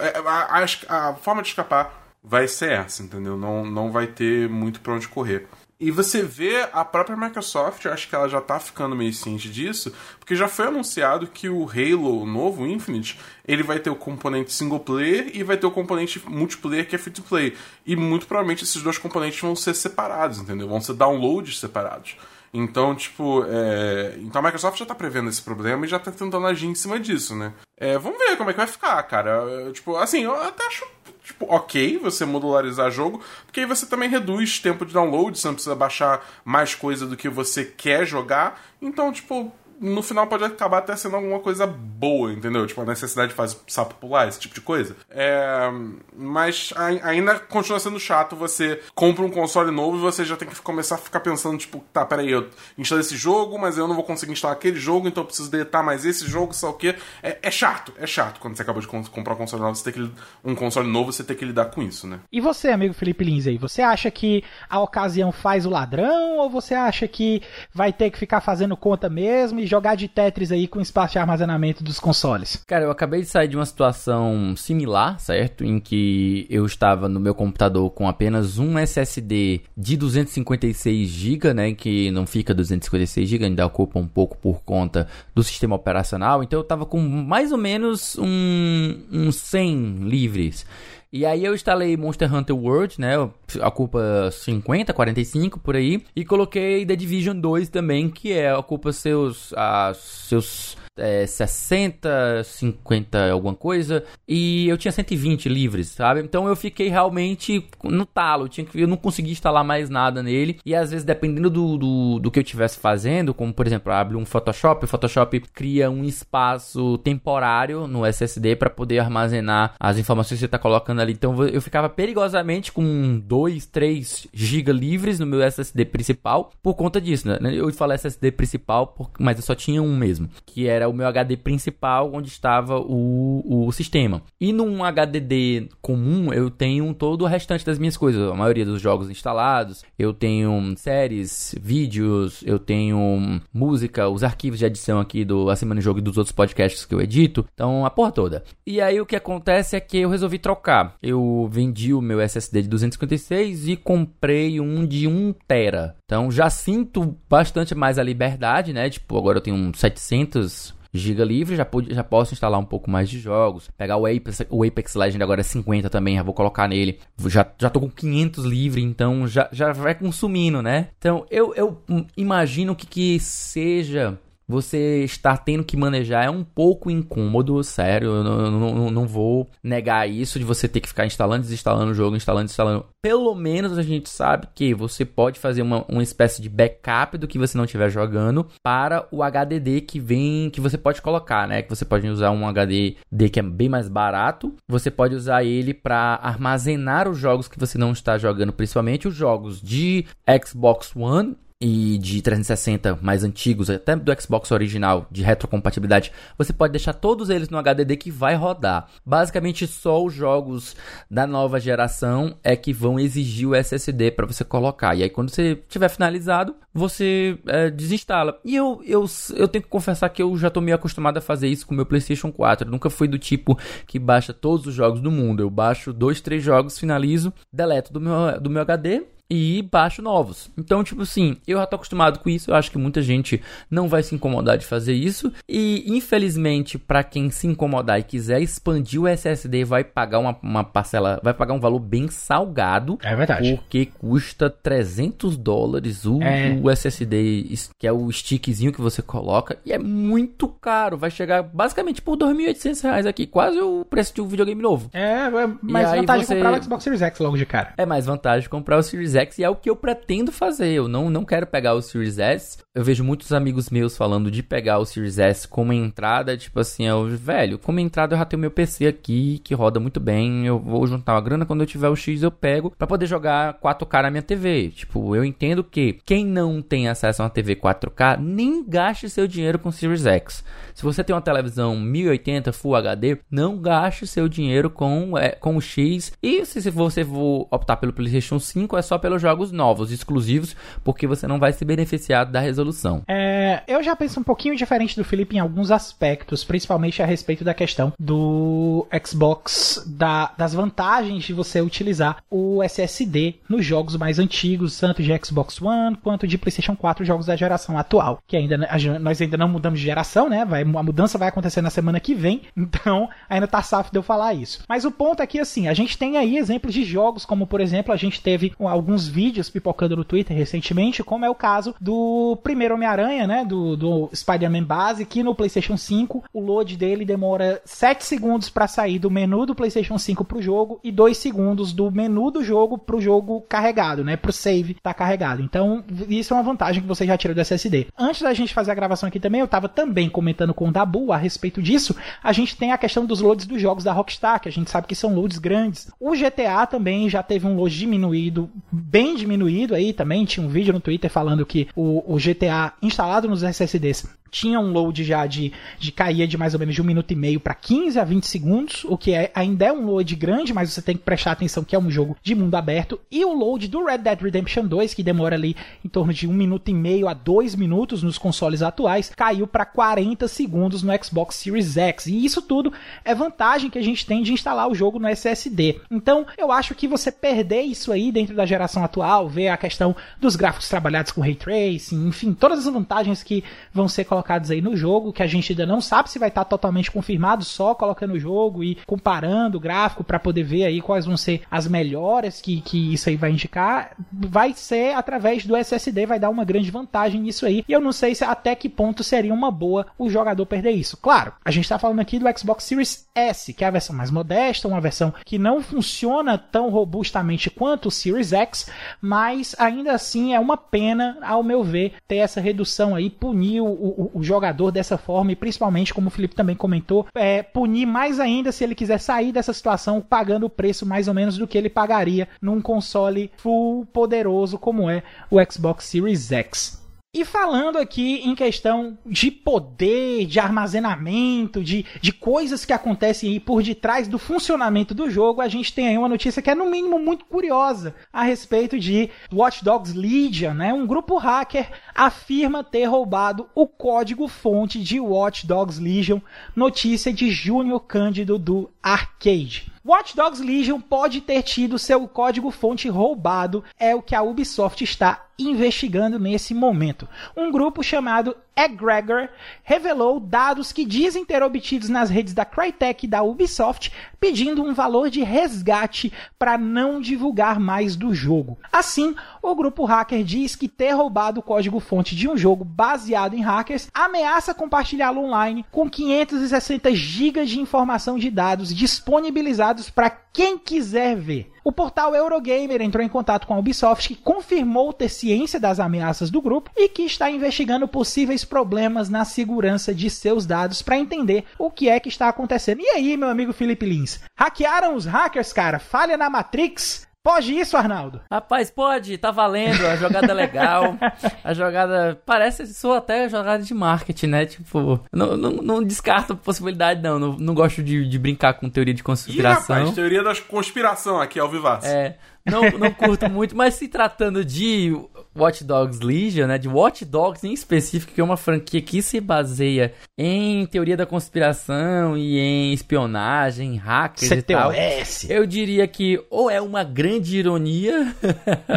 é, a, a- a forma de escapar vai ser essa, entendeu? Não, não vai ter muito pra onde correr. E você vê a própria Microsoft, eu acho que ela já tá ficando meio ciente disso, porque já foi anunciado que o Halo novo, o Infinite, ele vai ter o componente single player e vai ter o componente multiplayer que é free to play. E muito provavelmente esses dois componentes vão ser separados, entendeu? Vão ser downloads separados. Então, tipo, é... então a Microsoft já tá prevendo esse problema e já tá tentando agir em cima disso, né? É, vamos ver como é que vai ficar, cara. É, Tipo, assim, eu até acho tipo, ok você modularizar jogo, porque aí você também reduz tempo de download, você não precisa baixar mais coisa do que você quer jogar. Então, tipo, no final pode acabar até sendo alguma coisa boa, entendeu? Tipo, a necessidade faz sapo pular, esse tipo de coisa. É, mas ai- ainda continua sendo chato você compra um console novo e você já tem que começar a ficar pensando, tipo, tá, peraí, eu instalei esse jogo, mas eu não vou conseguir instalar aquele jogo, então eu preciso deletar mais esse jogo, lá o quê. É, é chato, é chato quando você acaba de com- comprar um console novo, você tem que um console novo, você tem que lidar com isso, né? E você, amigo Felipe Lins aí, você acha que a ocasião faz o ladrão ou você acha que vai ter que ficar fazendo conta mesmo e jogar de Tetris aí com espaço de armazenamento dos consoles? Cara, eu acabei de sair de uma situação similar, certo? Em que eu estava no meu computador com apenas um SSD de 256 GB, né? Que não fica 256 GB, ainda ocupa um pouco por conta do sistema operacional. Então eu tava com mais ou menos um, uns 100 livres. E aí eu instalei Monster Hunter World, né? Ocupa 50, 45 por aí. E coloquei The Division 2 também, que é ocupa seus, ah, seus é, 60, 50, alguma coisa. E eu tinha 120 livres, sabe? Então eu fiquei realmente no talo. Eu, tinha que, eu não conseguia instalar mais nada nele. E às vezes, dependendo do, do, do que eu estivesse fazendo, como por exemplo, abre um Photoshop, o Photoshop cria um espaço temporário no SSD para poder armazenar as informações que você está colocando ali. Então eu ficava perigosamente com 2, 3 GB livres no meu SSD principal por conta disso, né? Eu falo SSD principal, mas eu só tinha um mesmo, que era o meu HD principal onde estava o, o sistema. E num HDD comum eu tenho todo o restante das minhas coisas, a maioria dos jogos instalados, eu tenho séries, vídeos, eu tenho música, os arquivos de edição aqui do A Semana em Jogo e dos outros podcasts que eu edito, então a porra toda. E aí o que acontece é que eu resolvi trocar. Eu vendi o meu SSD de 256 e comprei um de 1 tera. Então já sinto bastante mais a liberdade, né? Tipo, agora eu tenho uns 700 giga livre, já, pude, já posso instalar um pouco mais de jogos. Pegar o Apex, o Apex Legend agora é 50 também, já vou colocar nele. Já, já tô com 500 livre, então já, já vai consumindo, né? Então eu, eu hum, imagino que, que seja você estar tendo que manejar é um pouco incômodo, sério. Eu não, não, não vou negar isso de você ter que ficar instalando, desinstalando o jogo, instalando, desinstalando. Pelo menos a gente sabe que você pode fazer uma, uma espécie de backup do que você não estiver jogando para o HDD que vem, que você pode colocar, né? Que você pode usar um HDD que é bem mais barato. Você pode usar ele para armazenar os jogos que você não está jogando, principalmente os jogos de Xbox One e de 360 mais antigos, até do Xbox original de retrocompatibilidade, você pode deixar todos eles no HDD que vai rodar. Basicamente, só os jogos da nova geração é que vão exigir o SSD para você colocar. E aí, quando você tiver finalizado, você é, desinstala. E eu, eu, eu tenho que confessar que eu já tô meio acostumado a fazer isso com o meu PlayStation 4. Eu nunca fui do tipo que baixa todos os jogos do mundo. Eu baixo dois, três jogos, finalizo, deleto do meu, do meu HD e baixo novos. Então, tipo assim, eu já tô acostumado com isso, eu acho que muita gente não vai se incomodar de fazer isso. E infelizmente, para quem se incomodar e quiser expandir o SSD, vai pagar uma, uma parcela, vai pagar um valor bem salgado. É verdade. Porque custa 300 dólares o, é. o SSD, que é o stickzinho que você coloca, e é muito caro. Vai chegar basicamente por 2.800 reais aqui, quase o preço de um videogame novo. É, é mais vantagem você... comprar o Xbox Series X logo de cara. É mais vantagem comprar o Series X e é o que eu pretendo fazer. Eu não, não quero pegar o Series S. Eu vejo muitos amigos meus falando de pegar o Series S como entrada, tipo assim, eu, velho, como entrada eu já tenho meu PC aqui que roda muito bem. Eu vou juntar uma grana quando eu tiver o X eu pego para poder jogar 4K na minha TV. Tipo, eu entendo que quem não tem acesso a uma TV 4K nem gaste seu dinheiro com o Series X. Se você tem uma televisão 1080 Full HD, não gaste seu dinheiro com, é, com o X. E se você for optar pelo PlayStation 5, é só pelos jogos novos, exclusivos, porque você não vai se beneficiar da resolução. É, eu já penso um pouquinho diferente do Felipe em alguns aspectos, principalmente a respeito da questão do Xbox, da, das vantagens de você utilizar o SSD nos jogos mais antigos, tanto de Xbox One quanto de PlayStation 4, jogos da geração atual, que ainda nós ainda não mudamos de geração, né? Vai a mudança vai acontecer na semana que vem, então ainda tá safo de eu falar isso. Mas o ponto é que, assim, a gente tem aí exemplos de jogos, como por exemplo, a gente teve alguns vídeos pipocando no Twitter recentemente, como é o caso do primeiro Homem-Aranha, né, do, do Spider-Man base, que no PlayStation 5 o load dele demora 7 segundos para sair do menu do PlayStation 5 pro jogo e 2 segundos do menu do jogo pro jogo carregado, né, pro save tá carregado. Então, isso é uma vantagem que você já tira do SSD. Antes da gente fazer a gravação aqui também, eu tava também comentando com o Dabu a respeito disso, a gente tem a questão dos loads dos jogos da Rockstar, que a gente sabe que são loads grandes. O GTA também já teve um load diminuído, bem diminuído aí também. Tinha um vídeo no Twitter falando que o, o GTA instalado nos SSDs tinha um load já de, de caía de mais ou menos de um minuto e meio para 15 a 20 segundos, o que é, ainda é um load grande, mas você tem que prestar atenção que é um jogo de mundo aberto. E o load do Red Dead Redemption 2, que demora ali em torno de um minuto e meio a dois minutos nos consoles atuais, caiu para 40 segundos no Xbox Series X. E isso tudo é vantagem que a gente tem de instalar o jogo no SSD. Então, eu acho que você perder isso aí dentro da geração atual, ver a questão dos gráficos trabalhados com ray tracing, enfim, todas as vantagens que vão ser colocadas colocados aí no jogo, que a gente ainda não sabe se vai estar totalmente confirmado, só colocando o jogo e comparando o gráfico para poder ver aí quais vão ser as melhores que, que isso aí vai indicar, vai ser através do SSD, vai dar uma grande vantagem nisso aí. E eu não sei se até que ponto seria uma boa o jogador perder isso. Claro, a gente está falando aqui do Xbox Series S, que é a versão mais modesta, uma versão que não funciona tão robustamente quanto o Series X, mas ainda assim é uma pena, ao meu ver, ter essa redução aí, punir o, o, o jogador dessa forma e principalmente, como o Felipe também comentou, é, punir mais ainda se ele quiser sair dessa situação pagando o preço mais ou menos do que ele pagaria num console full poderoso como é o Xbox Series X. E falando aqui em questão de poder, de armazenamento, de, de coisas que acontecem aí por detrás do funcionamento do jogo, a gente tem aí uma notícia que é no mínimo muito curiosa a respeito de Watch Dogs Legion, né? Um grupo hacker afirma ter roubado o código fonte de Watch Dogs Legion, notícia de Júnior Cândido do Arcade. Watch Dogs Legion pode ter tido seu código-fonte roubado, é o que a Ubisoft está investigando nesse momento. Um grupo chamado Egregor revelou dados que dizem ter obtidos nas redes da Crytek e da Ubisoft, pedindo um valor de resgate para não divulgar mais do jogo. Assim, o grupo hacker diz que ter roubado o código-fonte de um jogo baseado em hackers ameaça compartilhá-lo online com 560 GB de informação de dados disponibilizados para quem quiser ver. O portal Eurogamer entrou em contato com a Ubisoft, que confirmou ter ciência das ameaças do grupo e que está investigando possíveis problemas na segurança de seus dados para entender o que é que está acontecendo. E aí, meu amigo Felipe Lins? Hackearam os hackers, cara? Falha na Matrix? Pode isso, Arnaldo? Rapaz, pode, tá valendo, a jogada é legal. A jogada parece, sou até jogada de marketing, né? Tipo, não, não, não descarto a possibilidade, não. Não, não gosto de, de, brincar com teoria de conspiração. Ih, rapaz, teoria da conspiração aqui ao vivaço. É, não, não curto muito, mas se tratando de Watch Dogs Legion, né, de Watch Dogs em específico, que é uma franquia que se baseia em teoria da conspiração e em espionagem, hackers CTOS. e tal. Eu diria que ou é uma grande ironia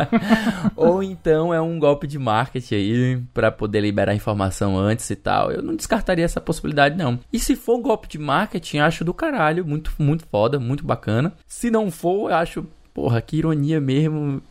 ou então é um golpe de marketing aí para poder liberar informação antes e tal. Eu não descartaria essa possibilidade não. E se for um golpe de marketing, acho do caralho, muito muito foda, muito bacana. Se não for, eu acho Porra, que ironia mesmo.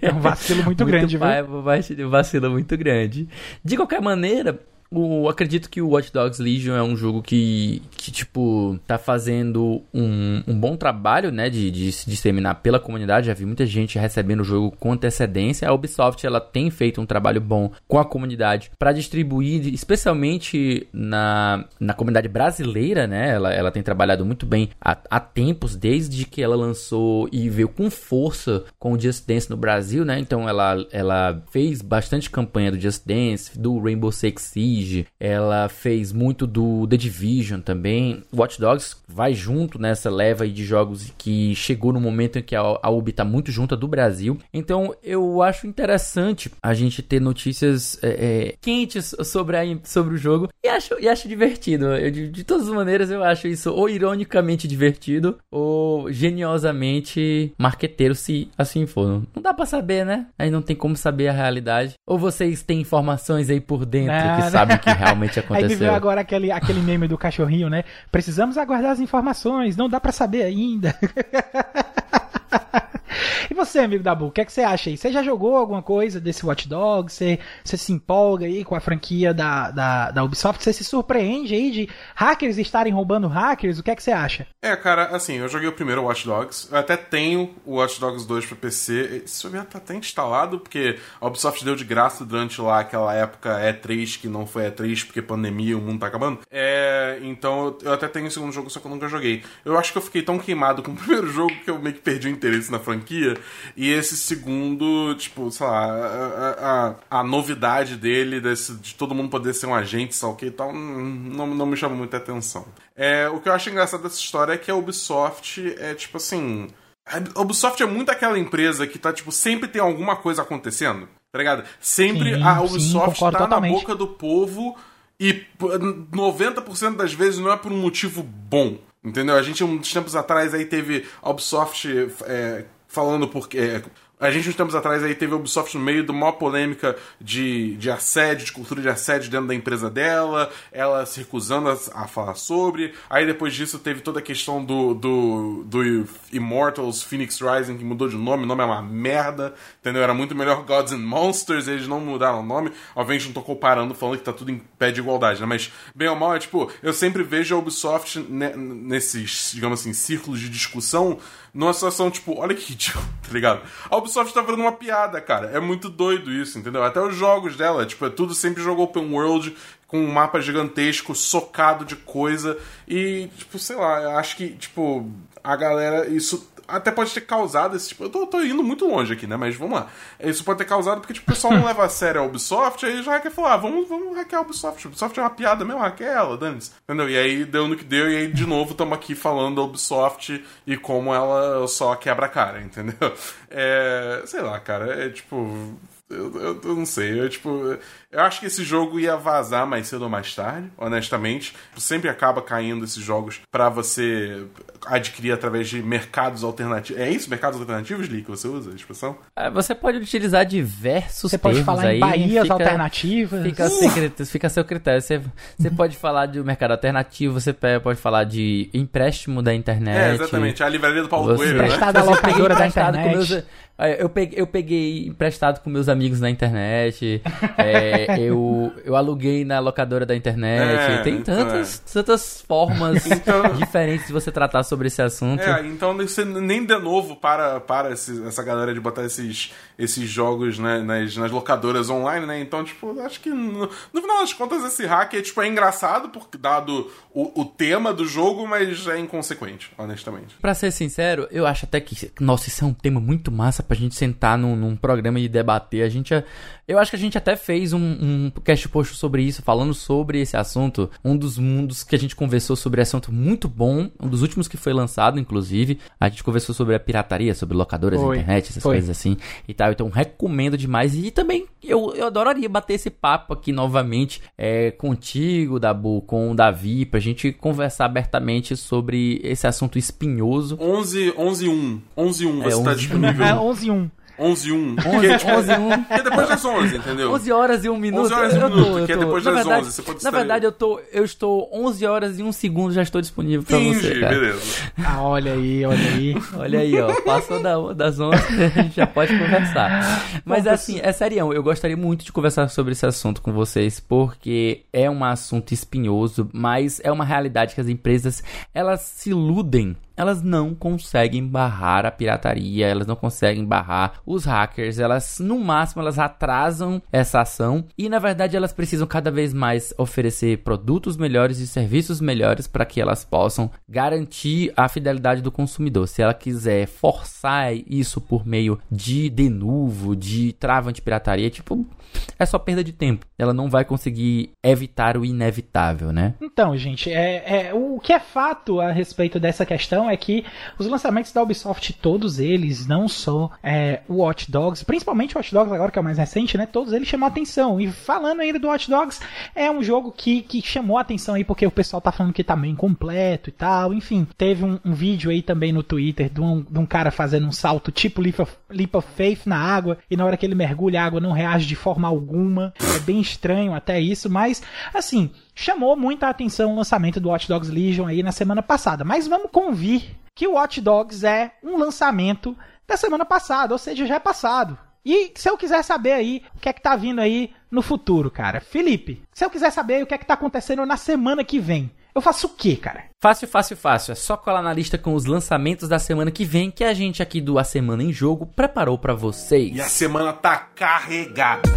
É um vacilo muito, muito grande, pai, viu? Um vacilo muito grande. De qualquer maneira, o, acredito que o Watch Dogs Legion é um jogo que, que tipo, tá fazendo um, um bom trabalho, né, de, de se disseminar pela comunidade. Já vi muita gente recebendo o jogo com antecedência. A Ubisoft, ela tem feito um trabalho bom com a comunidade para distribuir, especialmente na, na comunidade brasileira, né? Ela, ela tem trabalhado muito bem há, há tempos, desde que ela lançou e veio com força com o Just Dance no Brasil, né? Então ela, ela fez bastante campanha do Just Dance, do Rainbow Six Siege, Siege, ela fez muito do The Division também. Watch Dogs vai junto nessa leva de jogos que chegou no momento em que a, a Ubi está muito junta do Brasil. Então eu acho interessante a gente ter notícias é, é, quentes sobre, a, sobre o jogo e acho, e acho divertido. Eu, de, de todas as maneiras eu acho isso ou ironicamente divertido ou geniosamente marqueteiro se assim for. Não, não dá para saber, né? Aí não tem como saber a realidade. Ou vocês têm informações aí por dentro que sabem sabe o que realmente aconteceu. Aí veio agora aquele, aquele meme do cachorrinho, né? Precisamos aguardar as informações, não dá para saber ainda. E você, amigo da Bu, o que, é que você acha aí? Você já jogou alguma coisa desse Watch Dogs? Você, você se empolga aí com a franquia da, da, da Ubisoft? Você se surpreende aí de hackers estarem roubando hackers? O que é que você acha? É, cara, assim, eu joguei o primeiro Watch Dogs. Eu até tenho o Watch Dogs 2 pra PC. Esse jogo tá até instalado, porque a Ubisoft deu de graça durante lá aquela época E3, que não foi E3 porque pandemia o mundo tá acabando. É, então eu até tenho o segundo jogo, só que eu nunca joguei. Eu acho que eu fiquei tão queimado com o primeiro jogo que eu meio que perdi o interesse na franquia. E esse segundo, tipo, sei lá, a, a, a novidade dele, desse, de todo mundo poder ser um agente, sei que e tal, não, não me chama muita atenção. É, o que eu acho engraçado dessa história é que a Ubisoft é tipo assim. A Ubisoft é muito aquela empresa que tá, tipo, sempre tem alguma coisa acontecendo. Tá ligado? Sempre sim, a Ubisoft sim, tá totalmente. na boca do povo e 90% das vezes não é por um motivo bom. Entendeu? A gente, uns tempos atrás, aí teve a Ubisoft é, falando porque. É, a gente, uns tempos atrás, aí teve a Ubisoft no meio de uma polêmica de, de assédio, de cultura de assédio dentro da empresa dela, ela se recusando a, a falar sobre. Aí depois disso teve toda a questão do, do, do Immortals Phoenix Rising, que mudou de nome, o nome é uma merda, entendeu? Era muito melhor Gods and Monsters, eles não mudaram o nome. Obviamente não tô comparando, falando que tá tudo em pé de igualdade, né? Mas, bem ou mal, é tipo, eu sempre vejo a Ubisoft nesses, digamos assim, círculos de discussão numa situação tipo, olha que ridículo, tá ligado? A Ubisoft tá fazendo uma piada, cara. É muito doido isso, entendeu? Até os jogos dela, tipo, é tudo sempre jogo open world com um mapa gigantesco, socado de coisa. E, tipo, sei lá, acho que, tipo, a galera. Isso até pode ter causado esse tipo. Eu tô, tô, indo muito longe aqui, né? Mas vamos lá. Isso pode ter causado porque tipo, o pessoal não leva a sério a Ubisoft, aí já quer falar, ah, vamos, vamos hackear a Ubisoft. A Ubisoft é uma piada mesmo, hackeia ela, dane -se. Entendeu? E aí deu no que deu, e aí de novo estamos aqui falando da Ubisoft e como ela só quebra a cara, entendeu? É. Sei lá, cara, é tipo eu, eu, eu, não sei, eu, tipo, eu acho que esse jogo ia vazar mais cedo ou mais tarde, honestamente. Sempre acaba caindo esses jogos para você. adquirir através de mercados alternativos. É isso? Mercados alternativos, Lee, que você usa a expressão? É, Você pode utilizar diversos Você pode falar aí, em Bahias fica- alternativas. Fica a, seu critério, fica a seu critério. Você, você pode falar de um mercado alternativo, você pode falar de empréstimo da internet. É, exatamente. A livraria do Paulo Você- Coelho, né? Emprestado peguei locadora da emprestado com internet. meus- eu, peguei, eu peguei emprestado com meus amigos na internet. é, eu, eu aluguei na locadora da internet. É, Tem então tantas, tantas formas Então- diferentes de você tratar sobre esse assunto. É, então você nem de novo para, para esse- essa galera de botar esses, esses jogos né, nas, nas locadoras online, né? Então, tipo, acho que no, no final das contas esse hack é, tipo, é engraçado, porque dado o, o tema do jogo, mas é inconsequente, honestamente. Pra ser sincero, eu acho até que, nossa, isso é um tema muito massa pra gente sentar num, num programa e debater. A gente, eu acho que a gente até fez um, um cast post sobre isso, falando sobre esse assunto. Um dos mundos que a gente conversou sobre esse assunto muito bom, um dos últimos que foi lançado, inclusive. A gente conversou sobre a pirataria, sobre locadoras na internet, essas foi. coisas assim e tal. Então, recomendo demais. E também, eu, eu adoraria bater esse papo aqui novamente é, contigo, Dabu, com o Davi, pra gente conversar abertamente sobre esse assunto espinhoso. 11, 11 1. 11 1, você É, tá 11 disponível. É 11 e 1. 11 1. 11, Porque, tipo, 11 1. porque depois das 11, entendeu? 11 horas e 1 minuto. 11 horas e um eu tô- minuto, eu que é tô- depois na das verdade, 11, você pode Na verdade, eu tô, eu estou 11 horas e 1 segundo, já estou disponível pra Finge, você, cara. beleza. Ah, olha aí, olha aí. Olha aí, ó, passou da, das 11, a gente já pode conversar. Mas Bom, assim, é serião, eu gostaria muito de conversar sobre esse assunto com vocês, porque é um assunto espinhoso, mas é uma realidade que as empresas, elas se iludem elas não conseguem barrar a pirataria, elas não conseguem barrar os hackers, elas no máximo elas atrasam essa ação e na verdade elas precisam cada vez mais oferecer produtos melhores e serviços melhores para que elas possam garantir a fidelidade do consumidor. Se ela quiser forçar isso por meio de denuvo, de trava anti-pirataria, tipo, é só perda de tempo. Ela não vai conseguir evitar o inevitável, né? Então, gente, é, é, o que é fato a respeito dessa questão é que os lançamentos da Ubisoft, todos eles, não só é, o Watch Dogs, principalmente o Watch Dogs agora que é o mais recente, né? Todos eles chamam atenção. E falando ainda do Watch Dogs, é um jogo que, que chamou a atenção aí porque o pessoal tá falando que tá meio incompleto e tal. Enfim, teve um, um vídeo aí também no Twitter de um, de um cara fazendo um salto tipo Leap of, Leap of Faith na água e na hora que ele mergulha a água não reage de forma alguma. É bem estranho até isso, mas assim, chamou muita atenção o lançamento do Watch Dogs Legion aí na semana passada. Mas vamos convir que o Watch Dogs é um lançamento da semana passada, ou seja, já é passado. E se eu quiser saber aí o que é que tá vindo aí no futuro, cara? Felipe, se eu quiser saber o que é que tá acontecendo na semana que vem, eu faço o quê, cara? Fácil, fácil, fácil. É só colar na lista com os lançamentos da semana que vem que a gente aqui do A Semana em Jogo preparou pra vocês. E a semana tá carregada.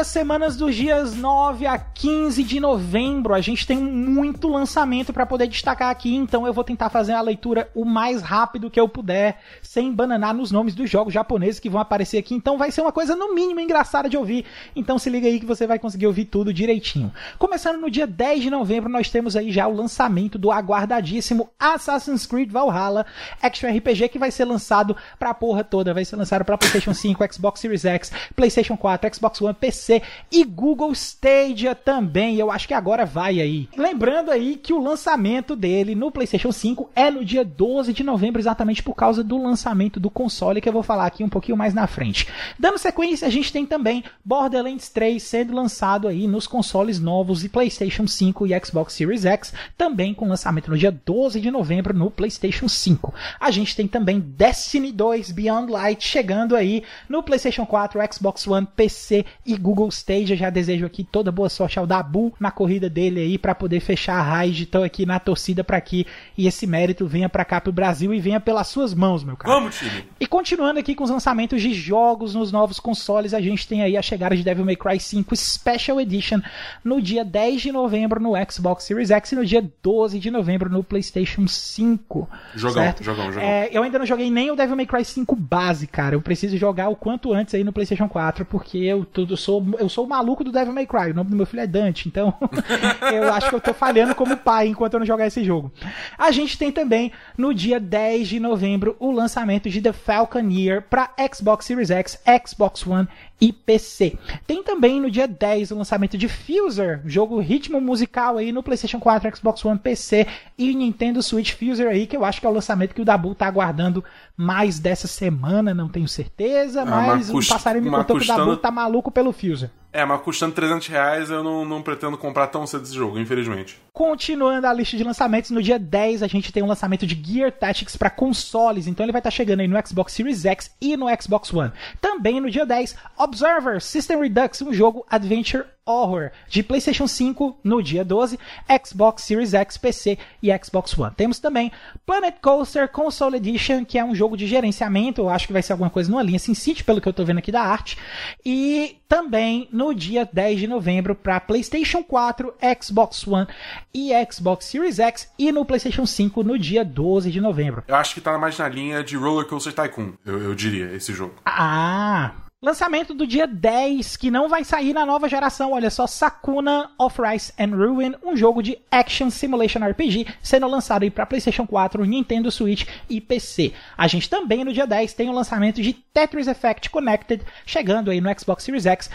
Galera, semanas dos dias 9 a 15 de novembro, a gente tem muito lançamento para poder destacar aqui, então eu vou tentar fazer a leitura o mais rápido que eu puder, sem bananar nos nomes dos jogos japoneses que vão aparecer aqui, então vai ser uma coisa no mínimo engraçada de ouvir, então se liga aí que você vai conseguir ouvir tudo direitinho. Começando no dia 10 de novembro, nós temos aí já o lançamento do aguardadíssimo Assassin's Creed Valhalla Action RPG que vai ser lançado pra porra toda, vai ser lançado pra PlayStation 5, Xbox Series X, PlayStation 4, Xbox One, PC e Google Stadia também. Eu acho que agora vai aí. Lembrando aí que o lançamento dele no PlayStation 5 é no dia 12 de novembro, exatamente por causa do lançamento do console que eu vou falar aqui um pouquinho mais na frente. Dando sequência, a gente tem também Borderlands 3 sendo lançado aí nos consoles novos e PlayStation 5 e Xbox Series X, também com lançamento no dia 12 de novembro no PlayStation 5. A gente tem também Destiny 2 Beyond Light chegando aí no PlayStation 4, Xbox One, PC e Google Stadia. Já desejo aqui toda boa sorte ao Dabu na corrida dele aí para poder fechar a raid. Estou aqui na torcida para que e esse mérito venha para cá pro Brasil e venha pelas suas mãos, meu cara. Vamos, time. E continuando aqui com os lançamentos de jogos nos novos consoles, a gente tem aí a chegada de Devil May Cry 5 Special Edition no dia 10 de novembro no Xbox Series X e no dia 12 de novembro no PlayStation 5. Jogão, certo? jogão, jogão. É, eu ainda não joguei nem o Devil May Cry 5 base, cara. Eu preciso jogar o quanto antes aí no PlayStation 4, porque eu tudo sou, eu sou o maluco do Devil May Cry. O nome do meu filho é Dante, então eu acho que eu tô falhando como pai enquanto eu não jogar esse jogo. A gente tem também no dia 10 de novembro o lançamento de The Falconeer para Xbox Series X, Xbox One e PC. Tem também no dia 10 o lançamento de Fuser, jogo ritmo musical aí no PlayStation 4, Xbox One, PC e Nintendo Switch Fuser aí, que eu acho que é o lançamento que o Dabu tá aguardando mais dessa semana, não tenho certeza, ah, mas, mas o passarinho me contou custando... que o Dabu tá maluco pelo Fuser. user. É, mas custando 300 reais eu não, não pretendo comprar tão cedo esse jogo, infelizmente. Continuando a lista de lançamentos, no dia 10 a gente tem um lançamento de Gear Tactics para consoles, então ele vai estar tá chegando aí no Xbox Series X e no Xbox One. Também no dia 10, Observer System Redux, um jogo Adventure Horror de PlayStation 5 no dia 12, Xbox Series X, PC e Xbox One. Temos também Planet Coaster Console Edition, que é um jogo de gerenciamento, eu acho que vai ser alguma coisa numa linha SimCity, pelo que eu tô vendo aqui da arte. E também no dia 10 de novembro para PlayStation 4, Xbox One e Xbox Series X e no PlayStation 5 no dia 12 de novembro. Eu acho que tá mais na linha de Roller Coaster Tycoon, eu, eu diria, esse jogo. Ah, Lançamento do dia 10, que não vai sair na nova geração, olha só, Sakuna of Rise and Ruin, um jogo de Action Simulation RPG, sendo lançado aí para PlayStation 4, Nintendo Switch e PC. A gente também no dia 10 tem o lançamento de Tetris Effect Connected, chegando aí no Xbox Series X,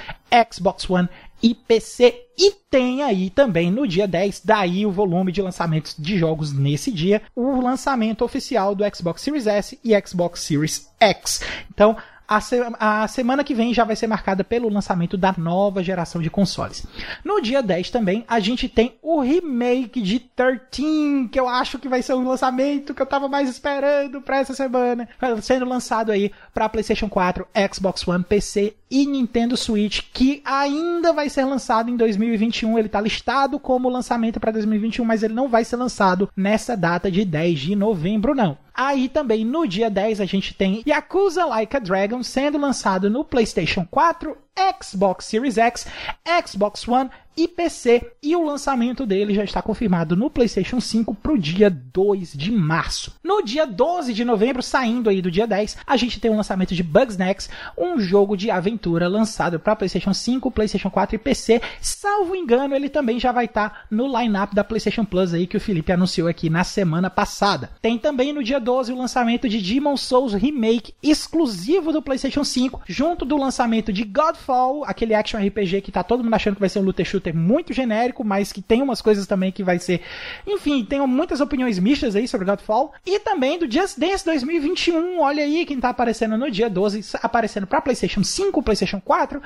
Xbox One e PC. E tem aí também no dia 10, daí o volume de lançamentos de jogos nesse dia, o lançamento oficial do Xbox Series S e Xbox Series X. Então, a, se a semana que vem já vai ser marcada pelo lançamento da nova geração de consoles. No dia 10 também, a gente tem o remake de 13, que eu acho que vai ser o lançamento que eu tava mais esperando para essa semana. Sendo lançado aí para PlayStation 4, Xbox One, PC e Nintendo Switch, que ainda vai ser lançado em 2021. Ele tá listado como lançamento para 2021, mas ele não vai ser lançado nessa data de 10 de novembro, não. Aí também no dia 10 a gente tem Yakuza Like a Dragon sendo lançado no PlayStation 4, Xbox Series X, Xbox One e PC, e o lançamento dele já está confirmado no PlayStation 5 para o dia 2 de março. No dia 12 de novembro, saindo aí do dia 10, a gente tem o lançamento de Bugsnax, um jogo de aventura lançado para PlayStation 5, PlayStation 4 e PC. Salvo engano, ele também já vai estar tá no line-up da PlayStation Plus aí que o Felipe anunciou aqui na semana passada. Tem também no dia 12 o lançamento de Demon Souls Remake exclusivo do PlayStation 5, junto do lançamento de Godfall, aquele action RPG que tá todo mundo achando que vai ser um looter shooter shooter muito genérico, mas que tem umas coisas também que vai ser. Enfim, tem muitas opiniões mistas aí sobre Godfall. E também do Just Dance 2021. Olha aí quem tá aparecendo no dia 12, aparecendo para PlayStation 5, PlayStation 4,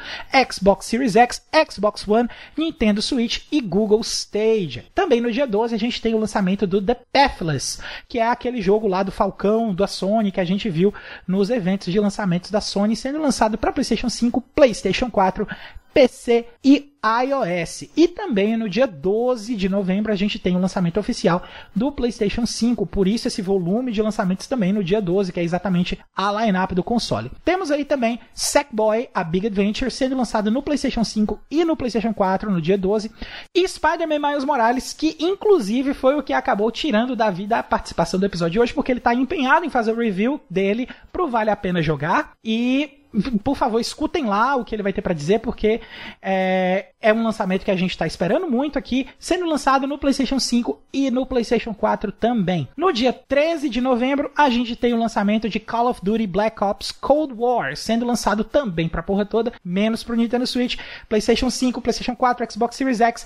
Xbox Series X, Xbox One, Nintendo Switch e Google Stage. Também no dia 12 a gente tem o lançamento do The Pathless, que é aquele jogo lá do Falcão, da Sony, que a gente viu nos eventos de lançamentos da Sony, sendo lançado para PlayStation 5, PlayStation 4, PC e iOS. E também no dia 12 de novembro a gente tem o lançamento oficial do PlayStation 5, por isso esse volume de lançamentos também no dia 12, que é exatamente a lineup do console. Temos aí também Sackboy, a Big Adventure, sendo lançado no PlayStation 5 e no PlayStation 4 no dia 12, e Spider-Man Miles Morales, que inclusive foi o que acabou tirando da vida a participação do episódio de hoje, porque ele está empenhado em fazer o review dele pro Vale a Pena Jogar, e por favor, escutem lá o que ele vai ter para dizer, porque é, é um lançamento que a gente está esperando muito aqui, sendo lançado no PlayStation 5 e no PlayStation 4 também. No dia 13 de novembro, a gente tem o lançamento de Call of Duty Black Ops Cold War, sendo lançado também para porra toda, menos para o Nintendo Switch, PlayStation 5, PlayStation 4, Xbox Series X,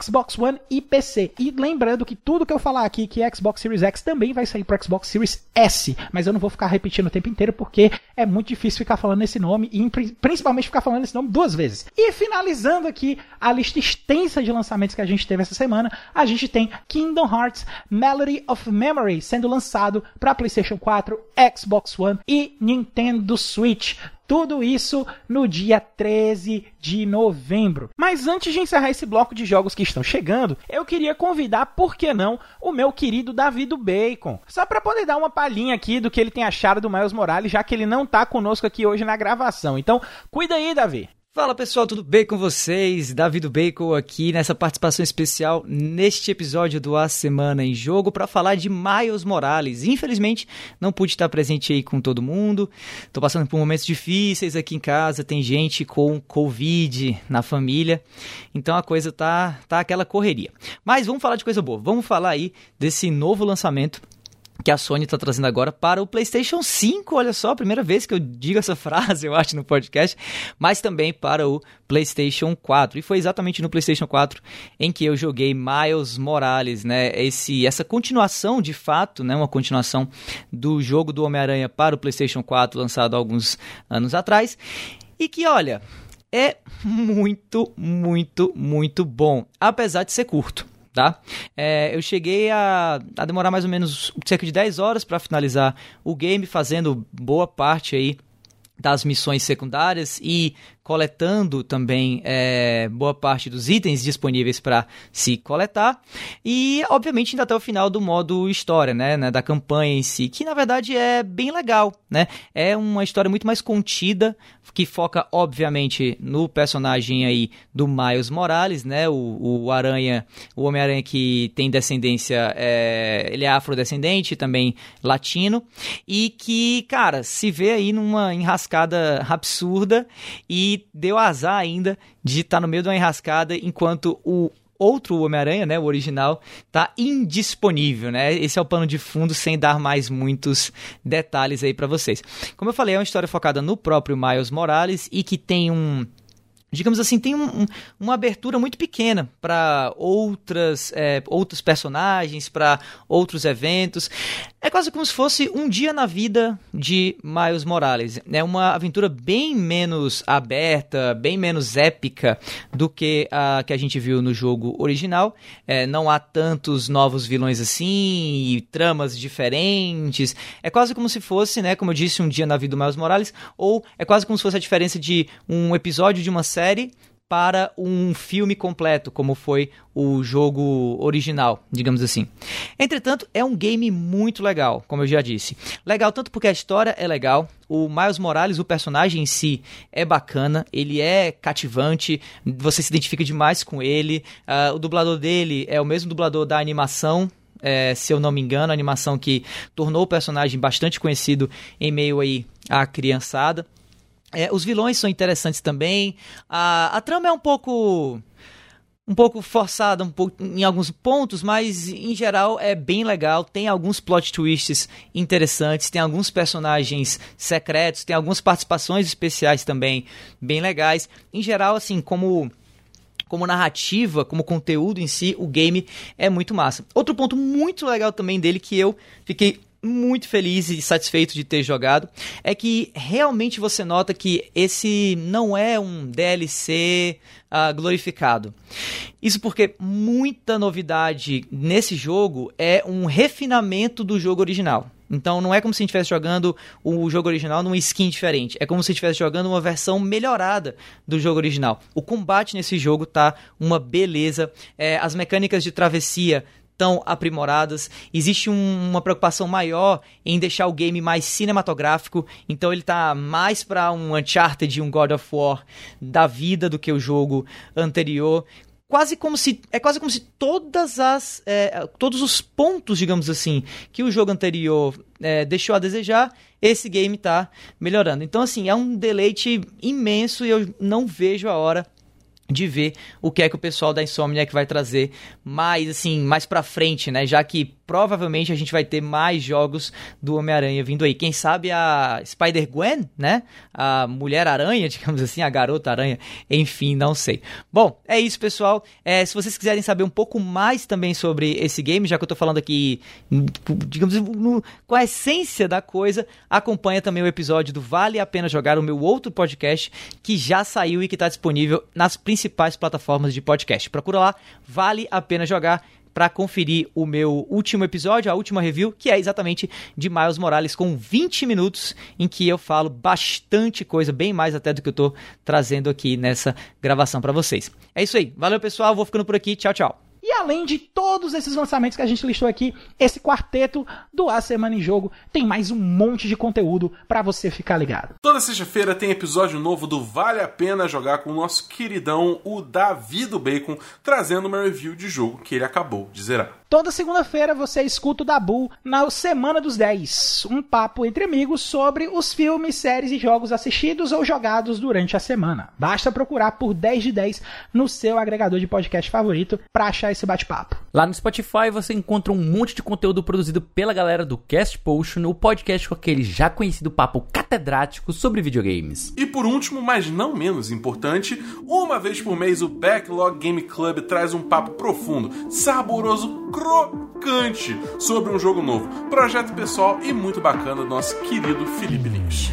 Xbox One e PC. E lembrando que tudo que eu falar aqui que Xbox Series X também vai sair para Xbox Series S, mas eu não vou ficar repetindo o tempo inteiro porque é muito difícil ficar falando esse nome e principalmente ficar falando esse nome duas vezes. E finalizando aqui a lista extensa de lançamentos que a gente teve essa semana, a gente tem Kingdom Hearts Melody of Memory sendo lançado para PlayStation 4, Xbox One e Nintendo Switch. Tudo isso no dia 13 de novembro. Mas antes de encerrar esse bloco de jogos que estão chegando, eu queria convidar, por que não, o meu querido Davi do Bacon. Só para poder dar uma palhinha aqui do que ele tem achado do Miles Morales, já que ele não tá conosco aqui hoje na gravação. Então, cuida aí, Davi. Fala pessoal, tudo bem com vocês? David Bacon aqui nessa participação especial neste episódio do A Semana em Jogo para falar de Miles Morales. Infelizmente, não pude estar presente aí com todo mundo. Tô passando por momentos difíceis aqui em casa, tem gente com Covid na família. Então a coisa tá tá aquela correria. Mas vamos falar de coisa boa. Vamos falar aí desse novo lançamento que a Sony está trazendo agora para o PlayStation 5. Olha só, primeira vez que eu digo essa frase, eu acho, no podcast, mas também para o PlayStation 4. E foi exatamente no PlayStation 4 em que eu joguei Miles Morales, né? Esse, essa continuação, de fato, né? Uma continuação do jogo do Homem-Aranha para o PlayStation 4, lançado alguns anos atrás. E que, olha, é muito, muito, muito bom, apesar de ser curto tá? É, eu cheguei a, a, demorar mais ou menos cerca de 10 horas para finalizar o game, fazendo boa parte aí das missões secundárias e coletando também é, boa parte dos itens disponíveis para se coletar e obviamente ainda até o final do modo história, né, né, da campanha em si, que na verdade é bem legal, né? É uma história muito mais contida que foca obviamente no personagem aí do Miles Morales, né, o, o Aranha, o Homem-Aranha que tem descendência, é, ele é afrodescendente, também latino e que, cara, se vê aí numa enrascada absurda e deu azar ainda de estar tá no meio de uma enrascada enquanto o outro Homem-Aranha, né, o original, tá indisponível, né? Esse é o pano de fundo sem dar mais muitos detalhes aí para vocês. Como eu falei, é uma história focada no próprio Miles Morales e que tem um digamos assim, tem um, um, uma abertura muito pequena para outras é, outros personagens, para outros eventos. É quase como se fosse um dia na vida de Miles Morales. É uma aventura bem menos aberta, bem menos épica do que a que a gente viu no jogo original. É, não há tantos novos vilões assim, e tramas diferentes. É quase como se fosse, né, como eu disse, um dia na vida do Miles Morales, ou é quase como se fosse a diferença de um episódio de uma série série para um filme completo, como foi o jogo original, digamos assim. Entretanto, é um game muito legal, como eu já disse. Legal tanto porque a história é legal, o Miles Morales, o personagem em si, é bacana, ele é cativante, você se identifica demais com ele. Uh, o dublador dele é o mesmo dublador da animação é, se eu não me engano, a animação que tornou o personagem bastante conhecido em meio aí à criançada. É, os vilões são interessantes também. A, a trama é um pouco um pouco forçada um pouco, em alguns pontos, mas em geral é bem legal. Tem alguns plot twists interessantes, tem alguns personagens secretos, tem algumas participações especiais também bem legais. Em geral, assim, como como narrativa, como conteúdo em si, o game é muito massa. Outro ponto muito legal também dele que eu fiquei muito feliz e satisfeito de ter jogado é que realmente você nota que esse não é um DLC uh, ah, glorificado. Isso porque muita novidade nesse jogo é um refinamento do jogo original. Então não é como se a gente estivesse jogando o jogo original numa skin diferente. É como se estivesse jogando uma versão melhorada do jogo original. O combate nesse jogo tá uma beleza. É, as mecânicas de travessia tão aprimoradas. Existe um, uma preocupação maior em deixar o game mais cinematográfico, então ele tá mais para um Uncharted, um God of War da vida do que o jogo anterior. Quase como se é quase como se todas as é, todos os pontos, digamos assim, que o jogo anterior é, deixou a desejar, esse game tá melhorando. Então assim é um deleite imenso e eu não vejo a hora de ver o que é que o pessoal da Insomniac vai trazer mais assim, mais para frente, né? Já que provavelmente a gente vai ter mais jogos do Homem-Aranha vindo aí. Quem sabe a Spider-Gwen, né? A Mulher-Aranha, digamos assim, a Garota-Aranha, enfim, não sei. Bom, é isso, pessoal. É, se vocês quiserem saber um pouco mais também sobre esse game, já que eu tô falando aqui, digamos, no, com a essência da coisa, acompanha também o episódio do Vale a Pena Jogar, o meu outro podcast, que já saiu e que está disponível nas principais plataformas de podcast. Procura lá, Vale a Pena Jogar para conferir o meu último episódio, a última review, que é exatamente de Miles Morales, com 20 minutos em que eu falo bastante coisa, bem mais até do que eu tô trazendo aqui nessa gravação para vocês. É isso aí. Valeu, pessoal. Vou ficando por aqui. Tchau, tchau. E além de todos esses lançamentos que a gente listou aqui, esse quarteto do A Semana em Jogo tem mais um monte de conteúdo para você ficar ligado. Toda sexta-feira tem episódio novo do Vale a Pena Jogar com o nosso queridão, o Davi do Bacon, trazendo uma review de jogo que ele acabou de zerar. Toda segunda-feira você escuta o Dabu na Semana dos 10, um papo entre amigos sobre os filmes, séries e jogos assistidos ou jogados durante a semana. Basta procurar por 10 de 10 no seu agregador de podcast favorito para achar esse bate-papo. Lá no Spotify você encontra um monte de conteúdo produzido pela galera do Cast Potion, o podcast com aquele já conhecido papo catedrático sobre videogames. E por último, mas não menos importante, uma vez por mês o Backlog Game Club traz um papo profundo, saboroso, crocante sobre um jogo novo, projeto pessoal e muito bacana do nosso querido Felipe Lins.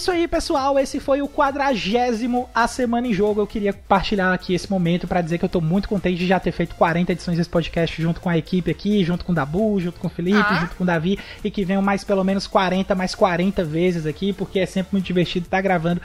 Isso aí, pessoal. Esse foi o quadragésimo A Semana em Jogo. Eu queria compartilhar aqui esse momento para dizer que eu tô muito contente de já ter feito 40 edições desse podcast junto com a equipe aqui, junto com o Dabu, junto com o Felipe, Ah. junto com o Davi, e que venham mais pelo menos 40, mais 40 vezes aqui, porque é sempre muito divertido estar gravando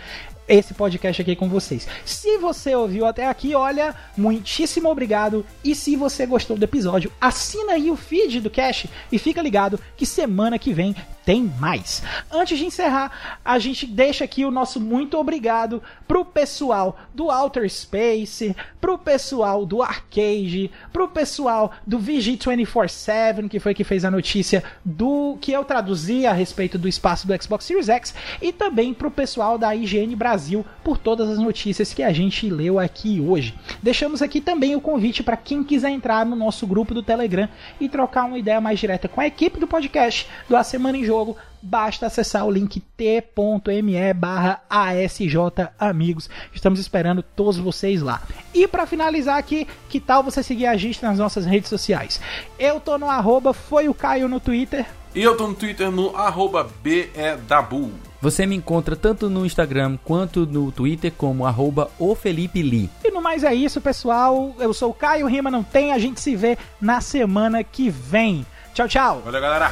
esse podcast aqui com vocês. Se você ouviu até aqui, olha, muitíssimo obrigado. E se você gostou do episódio, assina aí o feed do Cash e fica ligado que semana que vem tem mais. Antes de encerrar, a gente deixa aqui o nosso muito obrigado pro pessoal do Outer Space, pro pessoal do Arcade, pro pessoal do VG247, que foi que fez a notícia do que eu traduzi a respeito do espaço do Xbox Series X, e também pro pessoal da IGN Brasil por todas as notícias que a gente leu aqui hoje. Deixamos aqui também o convite para quem quiser entrar no nosso grupo do Telegram e trocar uma ideia mais direta com a equipe do podcast do A Semana em Jogo, basta acessar o link t.me barra ASJ Amigos. Estamos esperando todos vocês lá. E para finalizar aqui, que tal você seguir a gente nas nossas redes sociais? Eu tô no arroba foi o Caio no Twitter. E eu tô no Twitter no arroba BEDabu. Você me encontra tanto no Instagram quanto no Twitter como arroba o Felipe Lee. E no mais é isso, pessoal. Eu sou o Caio Rima, não tem. A gente se vê na semana que vem. Tchau, tchau. Valeu, galera!